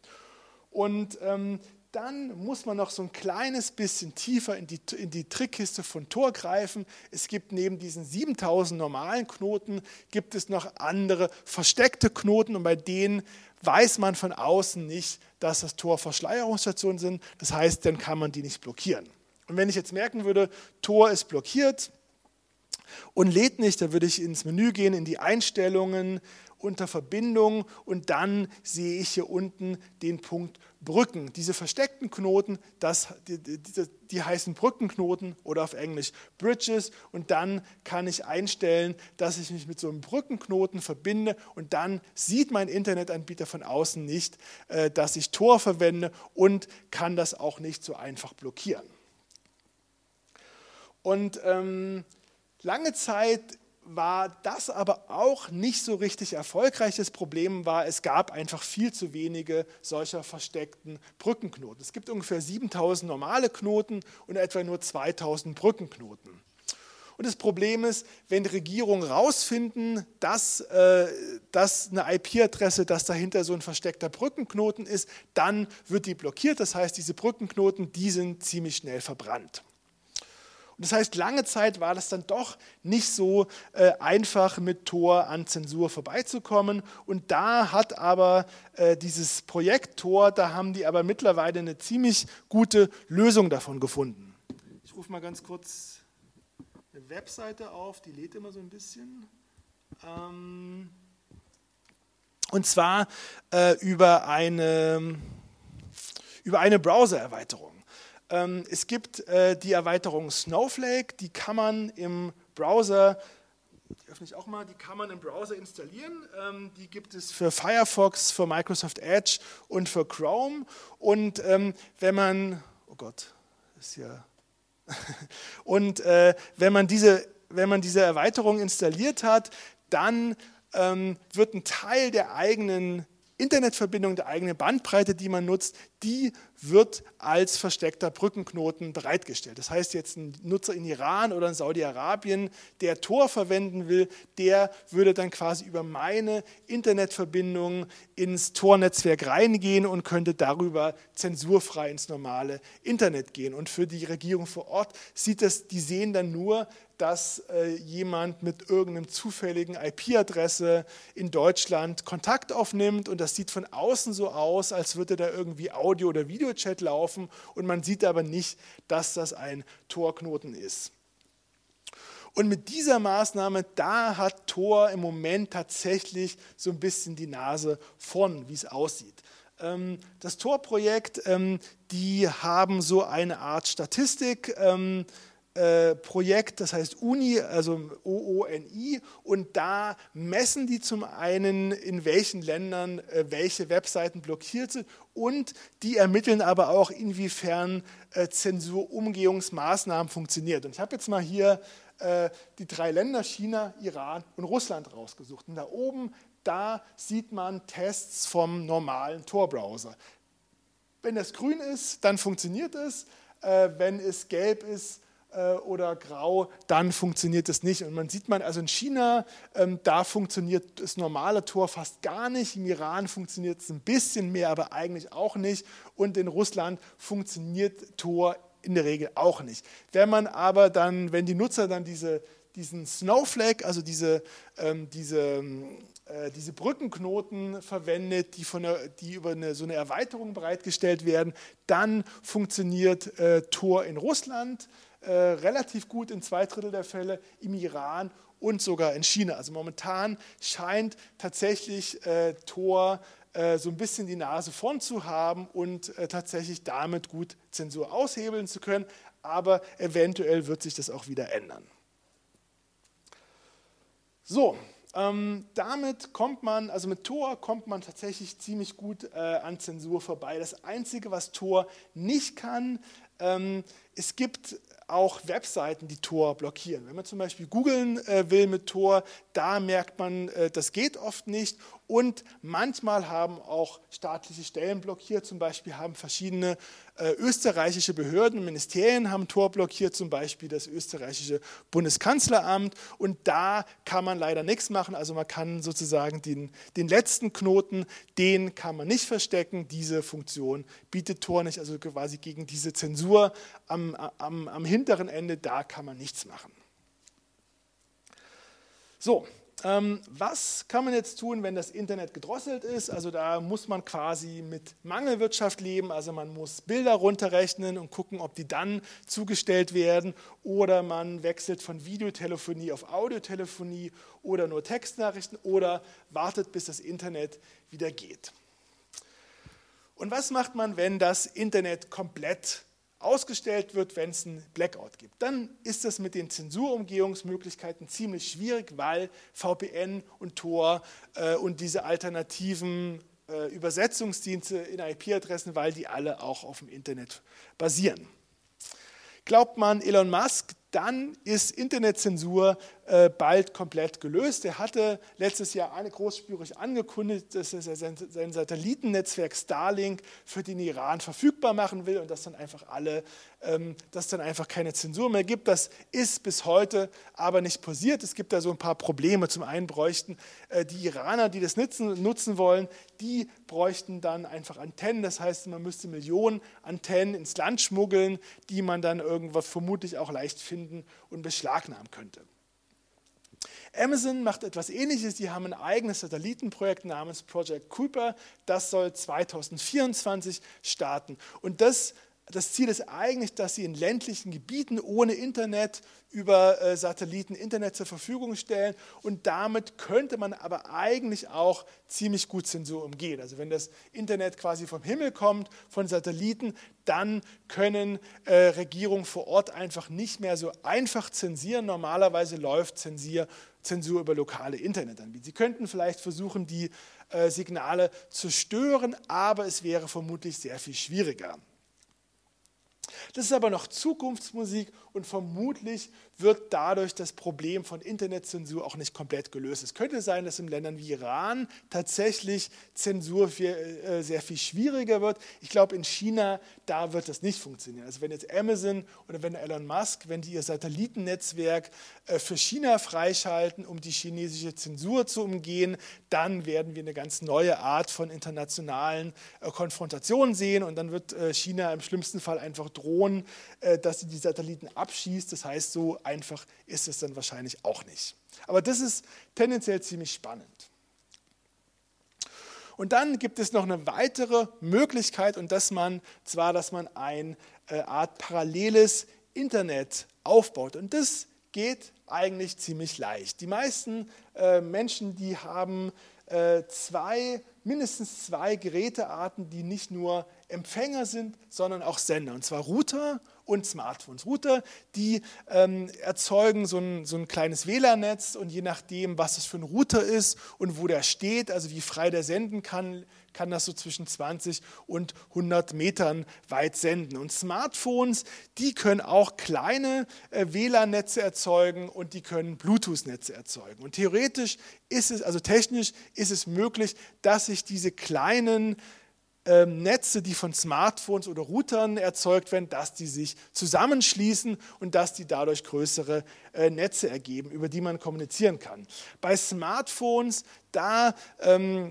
Und ähm, dann muss man noch so ein kleines bisschen tiefer in die, in die Trickkiste von Tor greifen. Es gibt neben diesen 7000 normalen Knoten, gibt es noch andere versteckte Knoten und bei denen weiß man von außen nicht, dass das Tor Verschleierungsstationen sind. Das heißt, dann kann man die nicht blockieren. Und wenn ich jetzt merken würde, Tor ist blockiert und lädt nicht, dann würde ich ins Menü gehen, in die Einstellungen, unter Verbindung und dann sehe ich hier unten den Punkt Brücken. Diese versteckten Knoten, das, die, die, die, heißen Brückenknoten oder auf Englisch Bridges und dann kann ich einstellen, dass ich mich mit so einem Brückenknoten verbinde und dann sieht mein Internetanbieter von außen nicht, äh, dass ich Tor verwende und kann das auch nicht so einfach blockieren. Und ähm, lange Zeit war das aber auch nicht so richtig erfolgreich. Das Problem war, es gab einfach viel zu wenige solcher versteckten Brückenknoten. Es gibt ungefähr 7000 normale Knoten und etwa nur 2000 Brückenknoten. Und das Problem ist, wenn Regierungen herausfinden, dass, äh, dass eine IP-Adresse, dass dahinter so ein versteckter Brückenknoten ist, dann wird die blockiert. Das heißt, diese Brückenknoten, die sind ziemlich schnell verbrannt. Das heißt, lange Zeit war das dann doch nicht so äh, einfach mit Tor an Zensur vorbeizukommen. Und da hat aber äh, dieses Projekt Tor, da haben die aber mittlerweile eine ziemlich gute Lösung davon gefunden. Ich rufe mal ganz kurz eine Webseite auf, die lädt immer so ein bisschen. Ähm, und zwar äh, über eine, über eine Browser-Erweiterung. Ähm, es gibt äh, die Erweiterung Snowflake, die kann man im Browser, die öffne ich auch mal, die kann man im Browser installieren. Ähm, die gibt es für Firefox, für Microsoft Edge und für Chrome. Und ähm, wenn man, oh Gott, ist ja, und äh, wenn man diese wenn man diese Erweiterung installiert hat, dann ähm, wird ein Teil der eigenen Internetverbindung, der eigene Bandbreite, die man nutzt, die wird als versteckter Brückenknoten bereitgestellt. Das heißt, jetzt ein Nutzer in Iran oder in Saudi-Arabien, der Tor verwenden will, der würde dann quasi über meine Internetverbindung ins Tor-Netzwerk reingehen und könnte darüber zensurfrei ins normale Internet gehen. Und für die Regierung vor Ort sieht das, die sehen dann nur, dass äh, jemand mit irgendeinem zufälligen IP-Adresse in Deutschland Kontakt aufnimmt und das sieht von außen so aus, als würde da irgendwie Audio- oder Videochat laufen und man sieht aber nicht, dass das ein Torknoten ist. Und mit dieser Maßnahme, da hat Tor im Moment tatsächlich so ein bisschen die Nase vorn, wie es aussieht. Ähm, das Tor-Projekt, ähm, die haben so eine Art Statistik ähm, äh, Projekt, das heißt UNI, also OONI, und da messen die zum einen, in welchen Ländern äh, welche Webseiten blockiert sind und die ermitteln aber auch, inwiefern äh, Zensurumgehungsmaßnahmen funktioniert. Und ich habe jetzt mal hier die drei Länder China, Iran und Russland rausgesucht. Und da oben, da sieht man Tests vom normalen Tor-Browser. Wenn das grün ist, dann funktioniert es. Wenn es gelb ist, oder grau, dann funktioniert es nicht. Und man sieht man, also in China, ähm, da funktioniert das normale Tor fast gar nicht. Im Iran funktioniert es ein bisschen mehr, aber eigentlich auch nicht. Und in Russland funktioniert Tor in der Regel auch nicht. Wenn man aber dann, wenn die Nutzer dann diese, diesen Snowflake, also diese, ähm, diese äh, diese Brückenknoten verwendet, die, von der, die über eine, so eine Erweiterung bereitgestellt werden. Dann funktioniert äh, Tor in Russland, äh, relativ gut in zwei Drittel der Fälle im Iran und sogar in China. Also momentan scheint tatsächlich äh, Tor äh, so ein bisschen die Nase vorn zu haben und äh, tatsächlich damit gut Zensur aushebeln zu können. Aber eventuell wird sich das auch wieder ändern. So, ähm, damit kommt man, also mit Tor kommt man tatsächlich ziemlich gut äh, an Zensur vorbei. Das Einzige, was Tor nicht kann, ähm, es gibt auch Webseiten, die Tor blockieren. Wenn man zum Beispiel googeln äh, will mit Tor, da merkt man, äh, das geht oft nicht. Und manchmal haben auch staatliche Stellen blockiert. Zum Beispiel haben verschiedene äh, österreichische Behörden Ministerien haben Tor blockiert, zum Beispiel das österreichische Bundeskanzleramt. Und da kann man leider nichts machen. Also man kann sozusagen den, den letzten Knoten, den kann man nicht verstecken. Diese Funktion bietet Tor nicht. Also quasi gegen diese Zensur am, am, am hinteren Ende, da kann man nichts machen. So, ähm, was kann man jetzt tun, wenn das Internet gedrosselt ist? Also da muss man quasi mit Mangelwirtschaft leben. Also man muss Bilder runterrechnen und gucken, ob die dann zugestellt werden. Oder man wechselt von Videotelefonie auf Audiotelefonie oder nur Textnachrichten oder wartet, bis das Internet wieder geht. Und was macht man, wenn das Internet komplett ausgestellt wird, wenn es einen Blackout gibt. Dann ist das mit den Zensurumgehungsmöglichkeiten ziemlich schwierig, weil VPN und Tor äh, und diese alternativen äh, Übersetzungsdienste in IP-Adressen, weil die alle auch auf dem Internet basieren. Glaubt man Elon Musk, dann ist Internetzensur äh, bald komplett gelöst. Er hatte letztes Jahr eine großspurig angekündigt, dass er sein, sein Satellitennetzwerk Starlink für den Iran verfügbar machen will und dass dann einfach alle, ähm, dass dann einfach keine Zensur mehr gibt. Das ist bis heute aber nicht passiert. Es gibt da so ein paar Probleme. Zum einen bräuchten äh, die Iraner, die das nutzen, nutzen wollen, die bräuchten dann einfach Antennen. Das heißt, man müsste Millionen Antennen ins Land schmuggeln, die man dann irgendwas vermutlich auch leicht findet finden und beschlagnahmen könnte. Amazon macht etwas Ähnliches. Die haben ein eigenes Satellitenprojekt namens Project Kuiper. Das soll 2024 starten. Und das das Ziel ist eigentlich, dass sie in ländlichen Gebieten ohne Internet über äh, Satelliten Internet zur Verfügung stellen und damit könnte man aber eigentlich auch ziemlich gut Zensur umgehen. Also wenn das Internet quasi vom Himmel kommt, von Satelliten, dann können äh, Regierungen vor Ort einfach nicht mehr so einfach zensieren. Normalerweise läuft Zensier, Zensur über lokale Internetanbieter. Sie könnten vielleicht versuchen, die äh, Signale zu stören, aber es wäre vermutlich sehr viel schwieriger. Das ist aber noch Zukunftsmusik und vermutlich wird dadurch das Problem von Internetzensur auch nicht komplett gelöst. Es könnte sein, dass in Ländern wie Iran tatsächlich Zensur viel, äh, sehr viel schwieriger wird. Ich glaube, in China, da wird das nicht funktionieren. Also wenn jetzt Amazon oder wenn Elon Musk, wenn die ihr Satellitennetzwerk äh, für China freischalten, um die chinesische Zensur zu umgehen, dann werden wir eine ganz neue Art von internationalen äh, Konfrontationen sehen und dann wird äh, China im schlimmsten Fall einfach drohen, äh, dass sie die Satelliten abschießt. Das heißt, so einfach ist es dann wahrscheinlich auch nicht. Aber das ist tendenziell ziemlich spannend. Und dann gibt es noch eine weitere Möglichkeit, und dass man zwar, dass man eine äh, Art paralleles Internet aufbaut. Und das geht eigentlich ziemlich leicht. Die meisten äh, Menschen, die haben äh, zwei, mindestens zwei Gerätearten, die nicht nur Empfänger sind, sondern auch Sender, und zwar Router und Smartphones. Router, die ähm, erzeugen so ein, so ein kleines WLAN-Netz und je nachdem, was das für ein Router ist und wo der steht, also wie frei der senden kann, kann das so zwischen 20 und 100 Metern weit senden. Und Smartphones, die können auch kleine äh, WLAN-Netze erzeugen und die können Bluetooth-Netze erzeugen. Und theoretisch ist es, also technisch ist es möglich, dass sich diese kleinen ähm, Netze, die von Smartphones oder Routern erzeugt werden, dass die sich zusammenschließen und dass die dadurch größere äh, Netze ergeben, über die man kommunizieren kann. Bei Smartphones, da ähm,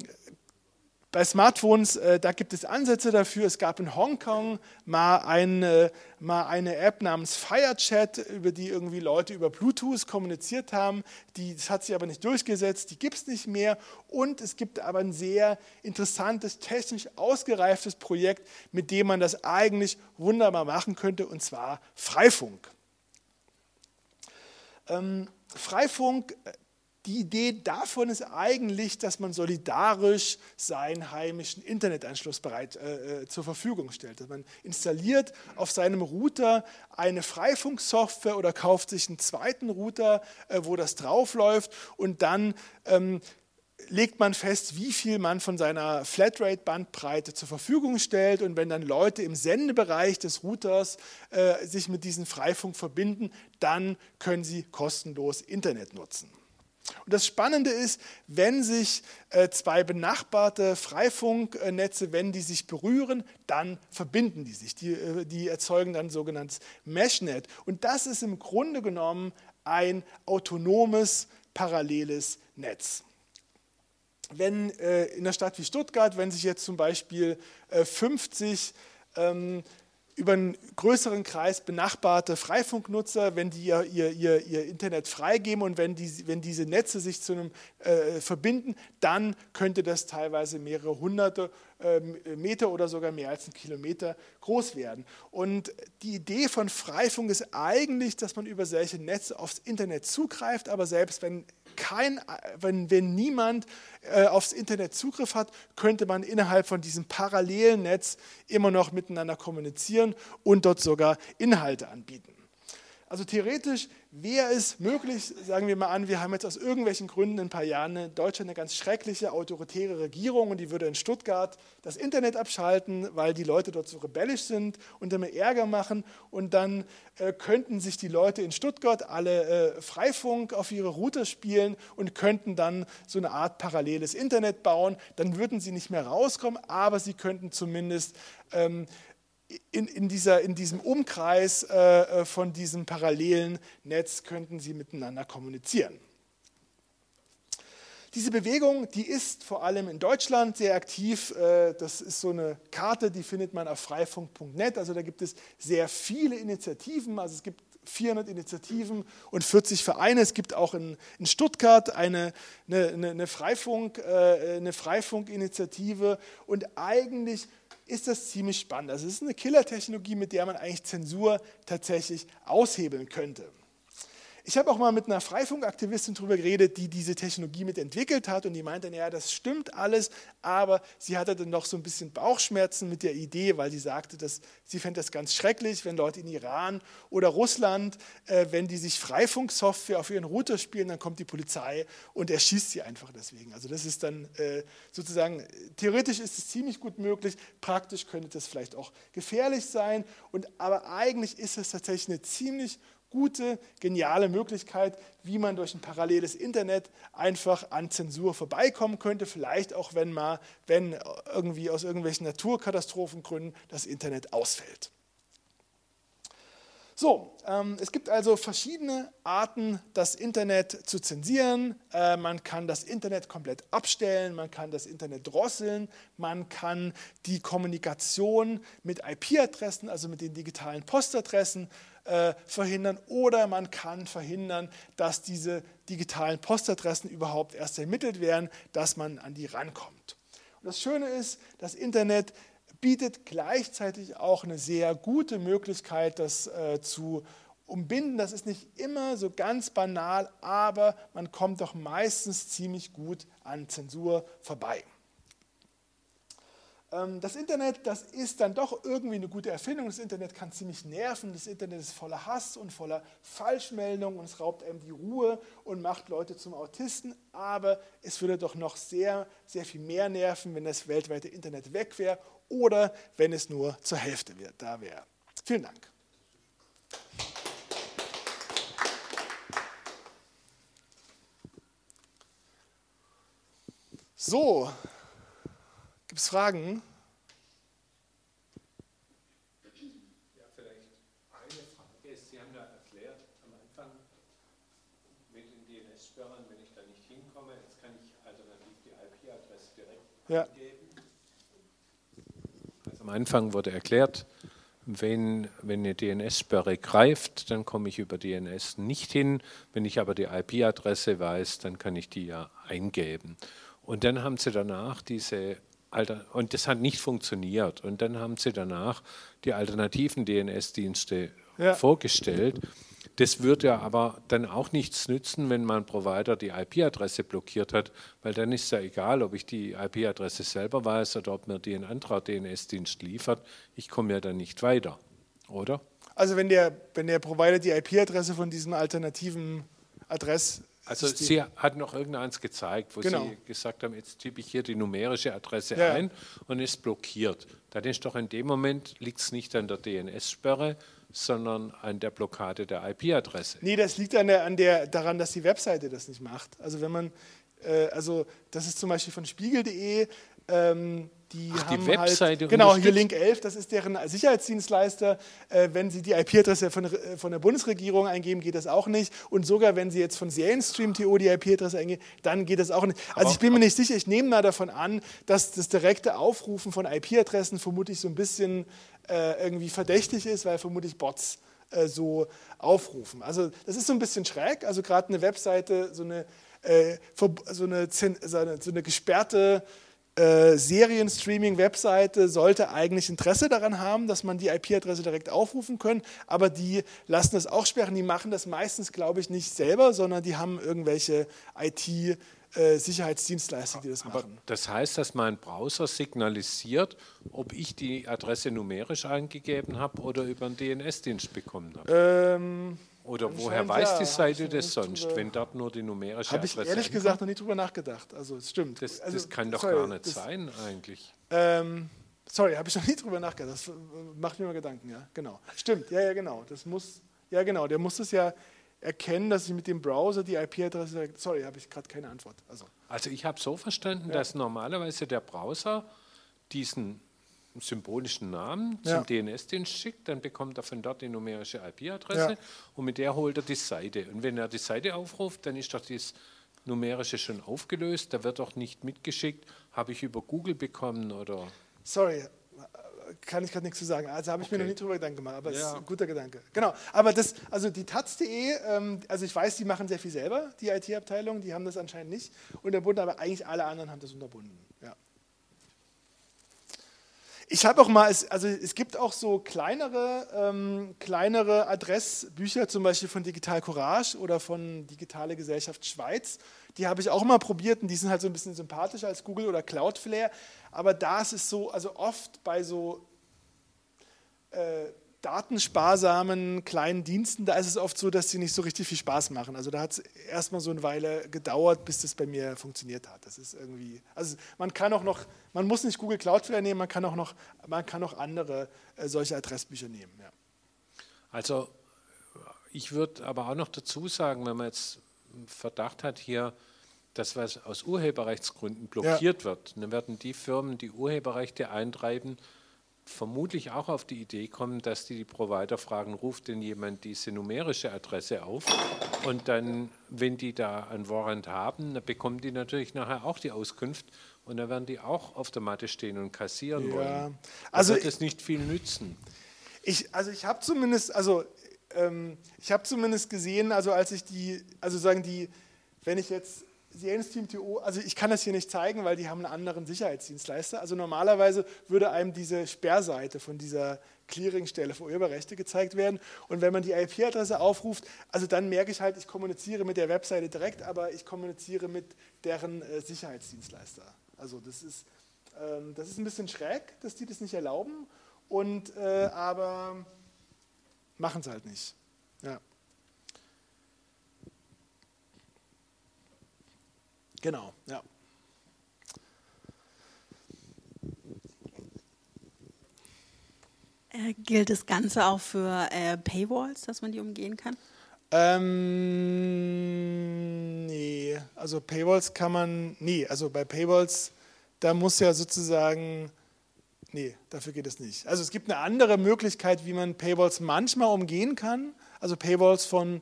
bei Smartphones, äh, da gibt es Ansätze dafür. Es gab in Hongkong mal eine, mal eine App namens FireChat, über die irgendwie Leute über Bluetooth kommuniziert haben. Die, das hat sich aber nicht durchgesetzt, die gibt es nicht mehr. Und es gibt aber ein sehr interessantes, technisch ausgereiftes Projekt, mit dem man das eigentlich wunderbar machen könnte, und zwar Freifunk. Ähm, Freifunk Die Idee davon ist eigentlich, dass man solidarisch seinen heimischen Internetanschluss bereit äh, äh, zur Verfügung stellt. Dass man installiert auf seinem Router eine Freifunksoftware oder kauft sich einen zweiten Router, äh, wo das draufläuft und dann ähm, legt man fest, wie viel man von seiner Flatrate-Bandbreite zur Verfügung stellt. Und wenn dann Leute im Sendebereich des Routers äh, sich mit diesem Freifunk verbinden, dann können sie kostenlos Internet nutzen. Und das Spannende ist, wenn sich äh, zwei benachbarte Freifunknetze, wenn die sich berühren, dann verbinden die sich. Die, äh, die erzeugen dann sogenanntes Meshnet. Und das ist im Grunde genommen ein autonomes, paralleles Netz. Wenn äh, in einer Stadt wie Stuttgart, wenn sich jetzt zum Beispiel 50 ähm, über einen größeren Kreis benachbarte Freifunknutzer, wenn die ihr, ihr, ihr, Internet freigeben und wenn, die, wenn diese Netze sich zu einem äh, verbinden, dann könnte das teilweise mehrere hunderte äh, Meter oder sogar mehr als einen Kilometer groß werden. Und die Idee von Freifunk ist eigentlich, dass man über solche Netze aufs Internet zugreift, aber selbst wenn kein, wenn, wenn niemand äh, aufs Internet Zugriff hat, könnte man innerhalb von diesem parallelen Netz immer noch miteinander kommunizieren und dort sogar Inhalte anbieten. Also theoretisch wäre es möglich, sagen wir mal an, wir haben jetzt aus irgendwelchen Gründen in ein paar Jahren in Deutschland eine ganz schreckliche autoritäre Regierung und die würde in Stuttgart das Internet abschalten, weil die Leute dort so rebellisch sind und immer Ärger machen und dann äh, könnten sich die Leute in Stuttgart alle äh, Freifunk auf ihre Router spielen und könnten dann so eine Art paralleles Internet bauen. Dann würden sie nicht mehr rauskommen, aber sie könnten zumindest ähm, in, in, dieser, in diesem Umkreis äh, äh, von diesem parallelen Netz könnten sie miteinander kommunizieren. Diese Bewegung, die ist vor allem in Deutschland sehr aktiv. Äh, das ist so eine Karte, die findet man auf freifunk.net. Also da gibt es sehr viele Initiativen. Also es gibt 400 Initiativen und 40 Vereine. Es gibt auch in, in Stuttgart eine, eine, eine, Freifunk, äh, eine Freifunkinitiative. Und eigentlich ist das ziemlich spannend. Also es ist eine Killertechnologie, mit der man eigentlich Zensur tatsächlich aushebeln könnte. Ich habe auch mal mit einer Freifunkaktivistin darüber geredet, die diese Technologie mitentwickelt hat und die meinte, ja, das stimmt alles, aber sie hatte dann noch so ein bisschen Bauchschmerzen mit der Idee, weil sie sagte, dass sie fände das ganz schrecklich, wenn Leute in Iran oder Russland, äh, wenn die sich Freifunksoftware auf ihren Router spielen, dann kommt die Polizei und erschießt sie einfach deswegen. Also das ist dann äh, sozusagen, theoretisch ist es ziemlich gut möglich, praktisch könnte das vielleicht auch gefährlich sein, und, aber eigentlich ist es tatsächlich eine ziemlich gute, geniale Möglichkeit, wie man durch ein paralleles Internet einfach an Zensur vorbeikommen könnte. Vielleicht auch, wenn mal, wenn irgendwie aus irgendwelchen Naturkatastrophengründen das Internet ausfällt. So, ähm, es gibt also verschiedene Arten, das Internet zu zensieren. Äh, man kann das Internet komplett abstellen, man kann das Internet drosseln, man kann die Kommunikation mit IP-Adressen, also mit den digitalen Postadressen, äh, verhindern oder man kann verhindern, dass diese digitalen Postadressen überhaupt erst ermittelt werden, dass man an die rankommt. Und das Schöne ist, das Internet bietet gleichzeitig auch eine sehr gute Möglichkeit, das äh, zu umbinden. Das ist nicht immer so ganz banal, aber man kommt doch meistens ziemlich gut an Zensur vorbei. Ähm, das Internet, das ist dann doch irgendwie eine gute Erfindung. Das Internet kann ziemlich nerven. Das Internet ist voller Hass und voller Falschmeldungen und es raubt einem die Ruhe und macht Leute zum Autisten. Aber es würde doch noch sehr, sehr viel mehr nerven, wenn das weltweite Internet weg wäre oder wenn es nur zur Hälfte da wäre. Vielen Dank. So, Gibt es Fragen? Ja, vielleicht eine Frage ist, Sie haben ja erklärt am Anfang mit den DNS-Sperren, wenn ich da nicht hinkomme, jetzt kann ich alternativ die IP-Adresse direkt ja. eingeben. Also am Anfang wurde erklärt, wenn, wenn eine DNS-Sperre greift, dann komme ich über DNS nicht hin. Wenn ich aber die IP-Adresse weiß, dann kann ich die ja eingeben. Und dann haben sie danach diese Alter, und das hat nicht funktioniert. Und dann haben sie danach die alternativen DNS-Dienste ja. vorgestellt. Das würde ja aber dann auch nichts nützen, wenn mein Provider die IP-Adresse blockiert hat, weil dann ist ja egal, ob ich die IP-Adresse selber weiß oder ob mir die ein anderer DNS-Dienst liefert. Ich komme ja dann nicht weiter, oder? Also wenn der, wenn der Provider die IP-Adresse von diesem alternativen Adress also Sie hat noch irgendeins gezeigt, wo genau. Sie gesagt haben, jetzt tippe ich hier die numerische Adresse ja. ein und ist blockiert. Dann ist doch in dem Moment, liegt es nicht an der DNS-Sperre, sondern an der Blockade der IP-Adresse. Nee, das liegt an der, an der, daran, dass die Webseite das nicht macht. Also wenn man, äh, also das ist zum Beispiel von spiegel.de, ähm, die Ach, haben die Webseite halt, genau hier Link 11, das ist deren Sicherheitsdienstleister. Äh, wenn Sie die IP-Adresse von, äh, von, der Bundesregierung eingeben, geht das auch nicht. Und sogar wenn Sie jetzt von Serienstream.to die IP-Adresse eingeben, dann geht das auch nicht. Also aber, ich bin mir nicht sicher, ich nehme mal davon an, dass das direkte Aufrufen von IP-Adressen vermutlich so ein bisschen äh, irgendwie verdächtig ist, weil vermutlich Bots äh, so aufrufen. Also das ist so ein bisschen schräg. Also gerade eine Webseite, so eine, äh, so eine, so eine gesperrte äh, Serienstreaming-Webseite sollte eigentlich Interesse daran haben, dass man die IP-Adresse direkt aufrufen kann, aber die lassen das auch sperren. Die machen das meistens, glaube ich, nicht selber, sondern die haben irgendwelche IT- äh, Sicherheitsdienstleister, die das Aber machen. Das heißt, dass mein Browser signalisiert, ob ich die Adresse numerisch eingegeben habe oder über einen DNS-Dienst bekommen habe. Ähm, oder woher weiß ja, die Seite das sonst, drüber, wenn dort nur die numerische Adresse Habe ich ehrlich gesagt noch nie drüber nachgedacht. Also es stimmt. Das, also, das kann doch sorry, gar nicht das, sein eigentlich. Ähm, sorry, habe ich noch nie drüber nachgedacht. Das macht mir mal Gedanken, ja. Genau. Stimmt, ja, ja, genau. Das muss, ja genau, der muss es ja erkennen, dass ich mit dem Browser die IP-Adresse, sorry, habe ich gerade keine Antwort. Also, also ich habe so verstanden, ja. dass normalerweise der Browser diesen symbolischen Namen zum ja. DNS-Dienst schickt, dann bekommt er von dort die numerische IP-Adresse ja. und mit der holt er die Seite. Und wenn er die Seite aufruft, dann ist doch das numerische schon aufgelöst, da wird doch nicht mitgeschickt, habe ich über Google bekommen oder. Sorry, kann ich gerade nichts zu sagen. Also habe ich okay. mir noch nie drüber Gedanken gemacht, aber es ja. ist ein guter Gedanke. Genau. Aber das, also die Taz.de, ähm, also ich weiß, die machen sehr viel selber, die IT-Abteilung, die haben das anscheinend nicht unterbunden, aber eigentlich alle anderen haben das unterbunden. Ja. Ich habe auch mal, also es gibt auch so kleinere, ähm, kleinere Adressbücher, zum Beispiel von Digital Courage oder von Digitale Gesellschaft Schweiz. Die habe ich auch mal probiert und die sind halt so ein bisschen sympathischer als Google oder Cloudflare. Aber da ist es so, also oft bei so äh, datensparsamen kleinen Diensten, da ist es oft so, dass sie nicht so richtig viel Spaß machen. Also da hat es erstmal so eine Weile gedauert, bis das bei mir funktioniert hat. Das ist irgendwie, also man kann auch noch, man muss nicht Google Cloudflare nehmen, man kann auch noch, man kann auch andere äh, solche Adressbücher nehmen. Ja. Also ich würde aber auch noch dazu sagen, wenn man jetzt Verdacht hat hier, dass was aus Urheberrechtsgründen blockiert ja. wird, dann werden die Firmen, die Urheberrechte eintreiben, vermutlich auch auf die Idee kommen, dass die, die Provider fragen, ruft denn jemand diese numerische Adresse auf? Und dann, wenn die da ein Warrant haben, dann bekommen die natürlich nachher auch die Auskunft und dann werden die auch auf der Matte stehen und kassieren ja. wollen. Da also wird es nicht viel nützen. Ich, also ich habe zumindest, also ähm, ich habe zumindest gesehen, also als ich die, also sagen die, wenn ich jetzt Siemens Team TO, also ich kann das hier nicht zeigen, weil die haben einen anderen Sicherheitsdienstleister. Also normalerweise würde einem diese Sperrseite von dieser Clearingstelle für Urheberrechte gezeigt werden. Und wenn man die IP-Adresse aufruft, also dann merke ich halt, ich kommuniziere mit der Webseite direkt, aber ich kommuniziere mit deren äh, Sicherheitsdienstleister. Also das ist, ähm, das ist ein bisschen schräg, dass die das nicht erlauben. Und äh, aber machen es halt nicht. Ja. Genau, ja. Äh, gilt das Ganze auch für äh, Paywalls, dass man die umgehen kann? Ähm, nee, also Paywalls kann man, nee, also bei Paywalls, da muss ja sozusagen, nee, dafür geht es nicht. Also es gibt eine andere Möglichkeit, wie man Paywalls manchmal umgehen kann, also Paywalls von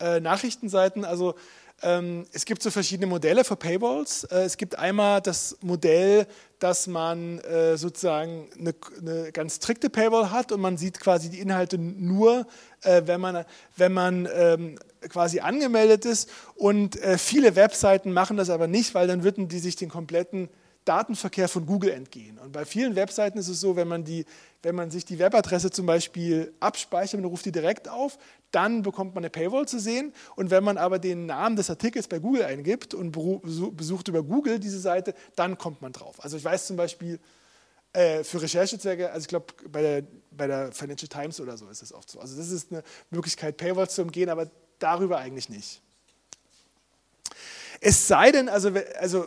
äh, Nachrichtenseiten, also es gibt so verschiedene Modelle für Paywalls. Äh, es gibt einmal das Modell, dass man äh, sozusagen eine, eine ganz strikte Paywall hat und man sieht quasi die Inhalte nur, äh, wenn man, wenn man ähm, quasi angemeldet ist. Und viele Webseiten machen das aber nicht, weil dann würden die sich den kompletten Datenverkehr von Google entgehen. Und bei vielen Webseiten ist es so, wenn man, die, wenn man sich die Webadresse zum Beispiel abspeichert, man ruft die direkt auf, dann bekommt man eine Paywall zu sehen. Und wenn man aber den Namen des Artikels bei Google eingibt und besucht über Google diese Seite, dann kommt man drauf. Also ich weiß zum Beispiel, äh, für Recherchezwecke, also ich glaube, bei der, bei der Financial Times oder so ist es oft so. Also das ist eine Möglichkeit, Paywalls zu umgehen, aber darüber eigentlich nicht. Es sei denn, also, also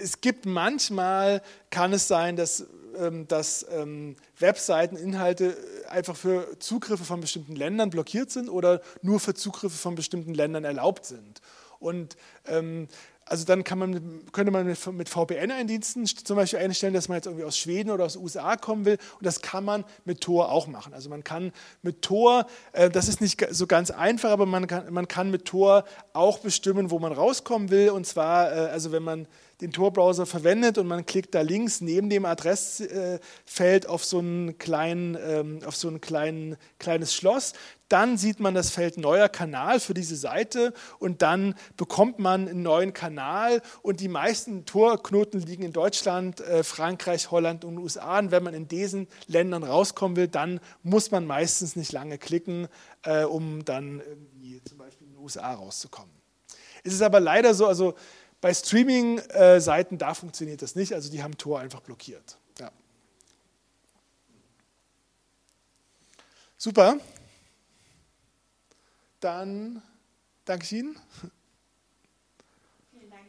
es gibt manchmal, kann es sein, dass, ähm, dass ähm, Webseiten, Inhalte einfach für Zugriffe von bestimmten Ländern blockiert sind oder nur für Zugriffe von bestimmten Ländern erlaubt sind. Und ähm, also dann man, könnte man mit, mit VPN-Diensten zum Beispiel einstellen, dass man jetzt irgendwie aus Schweden oder aus den USA kommen will. Und das kann man mit Tor auch machen. Also man kann mit Tor, äh, das ist nicht so ganz einfach, aber man kann, man kann mit Tor auch bestimmen, wo man rauskommen will. Und zwar, äh, also wenn man den Tor-Browser verwendet und man klickt da links neben dem Adressfeld auf so ein kleinen, ähm, auf so ein kleinen, kleines Schloss, dann sieht man das Feld neuer Kanal für diese Seite und dann bekommt man einen neuen Kanal und die meisten Torknoten liegen in Deutschland, äh, Frankreich, Holland und USA. Und wenn man in diesen Ländern rauskommen will, dann muss man meistens nicht lange klicken, äh, um dann zum Beispiel in den USA rauszukommen. Es ist aber leider so, also bei Streaming-Seiten, da funktioniert das nicht, also die haben Tor einfach blockiert. Ja. Super. Dann danke ich Ihnen.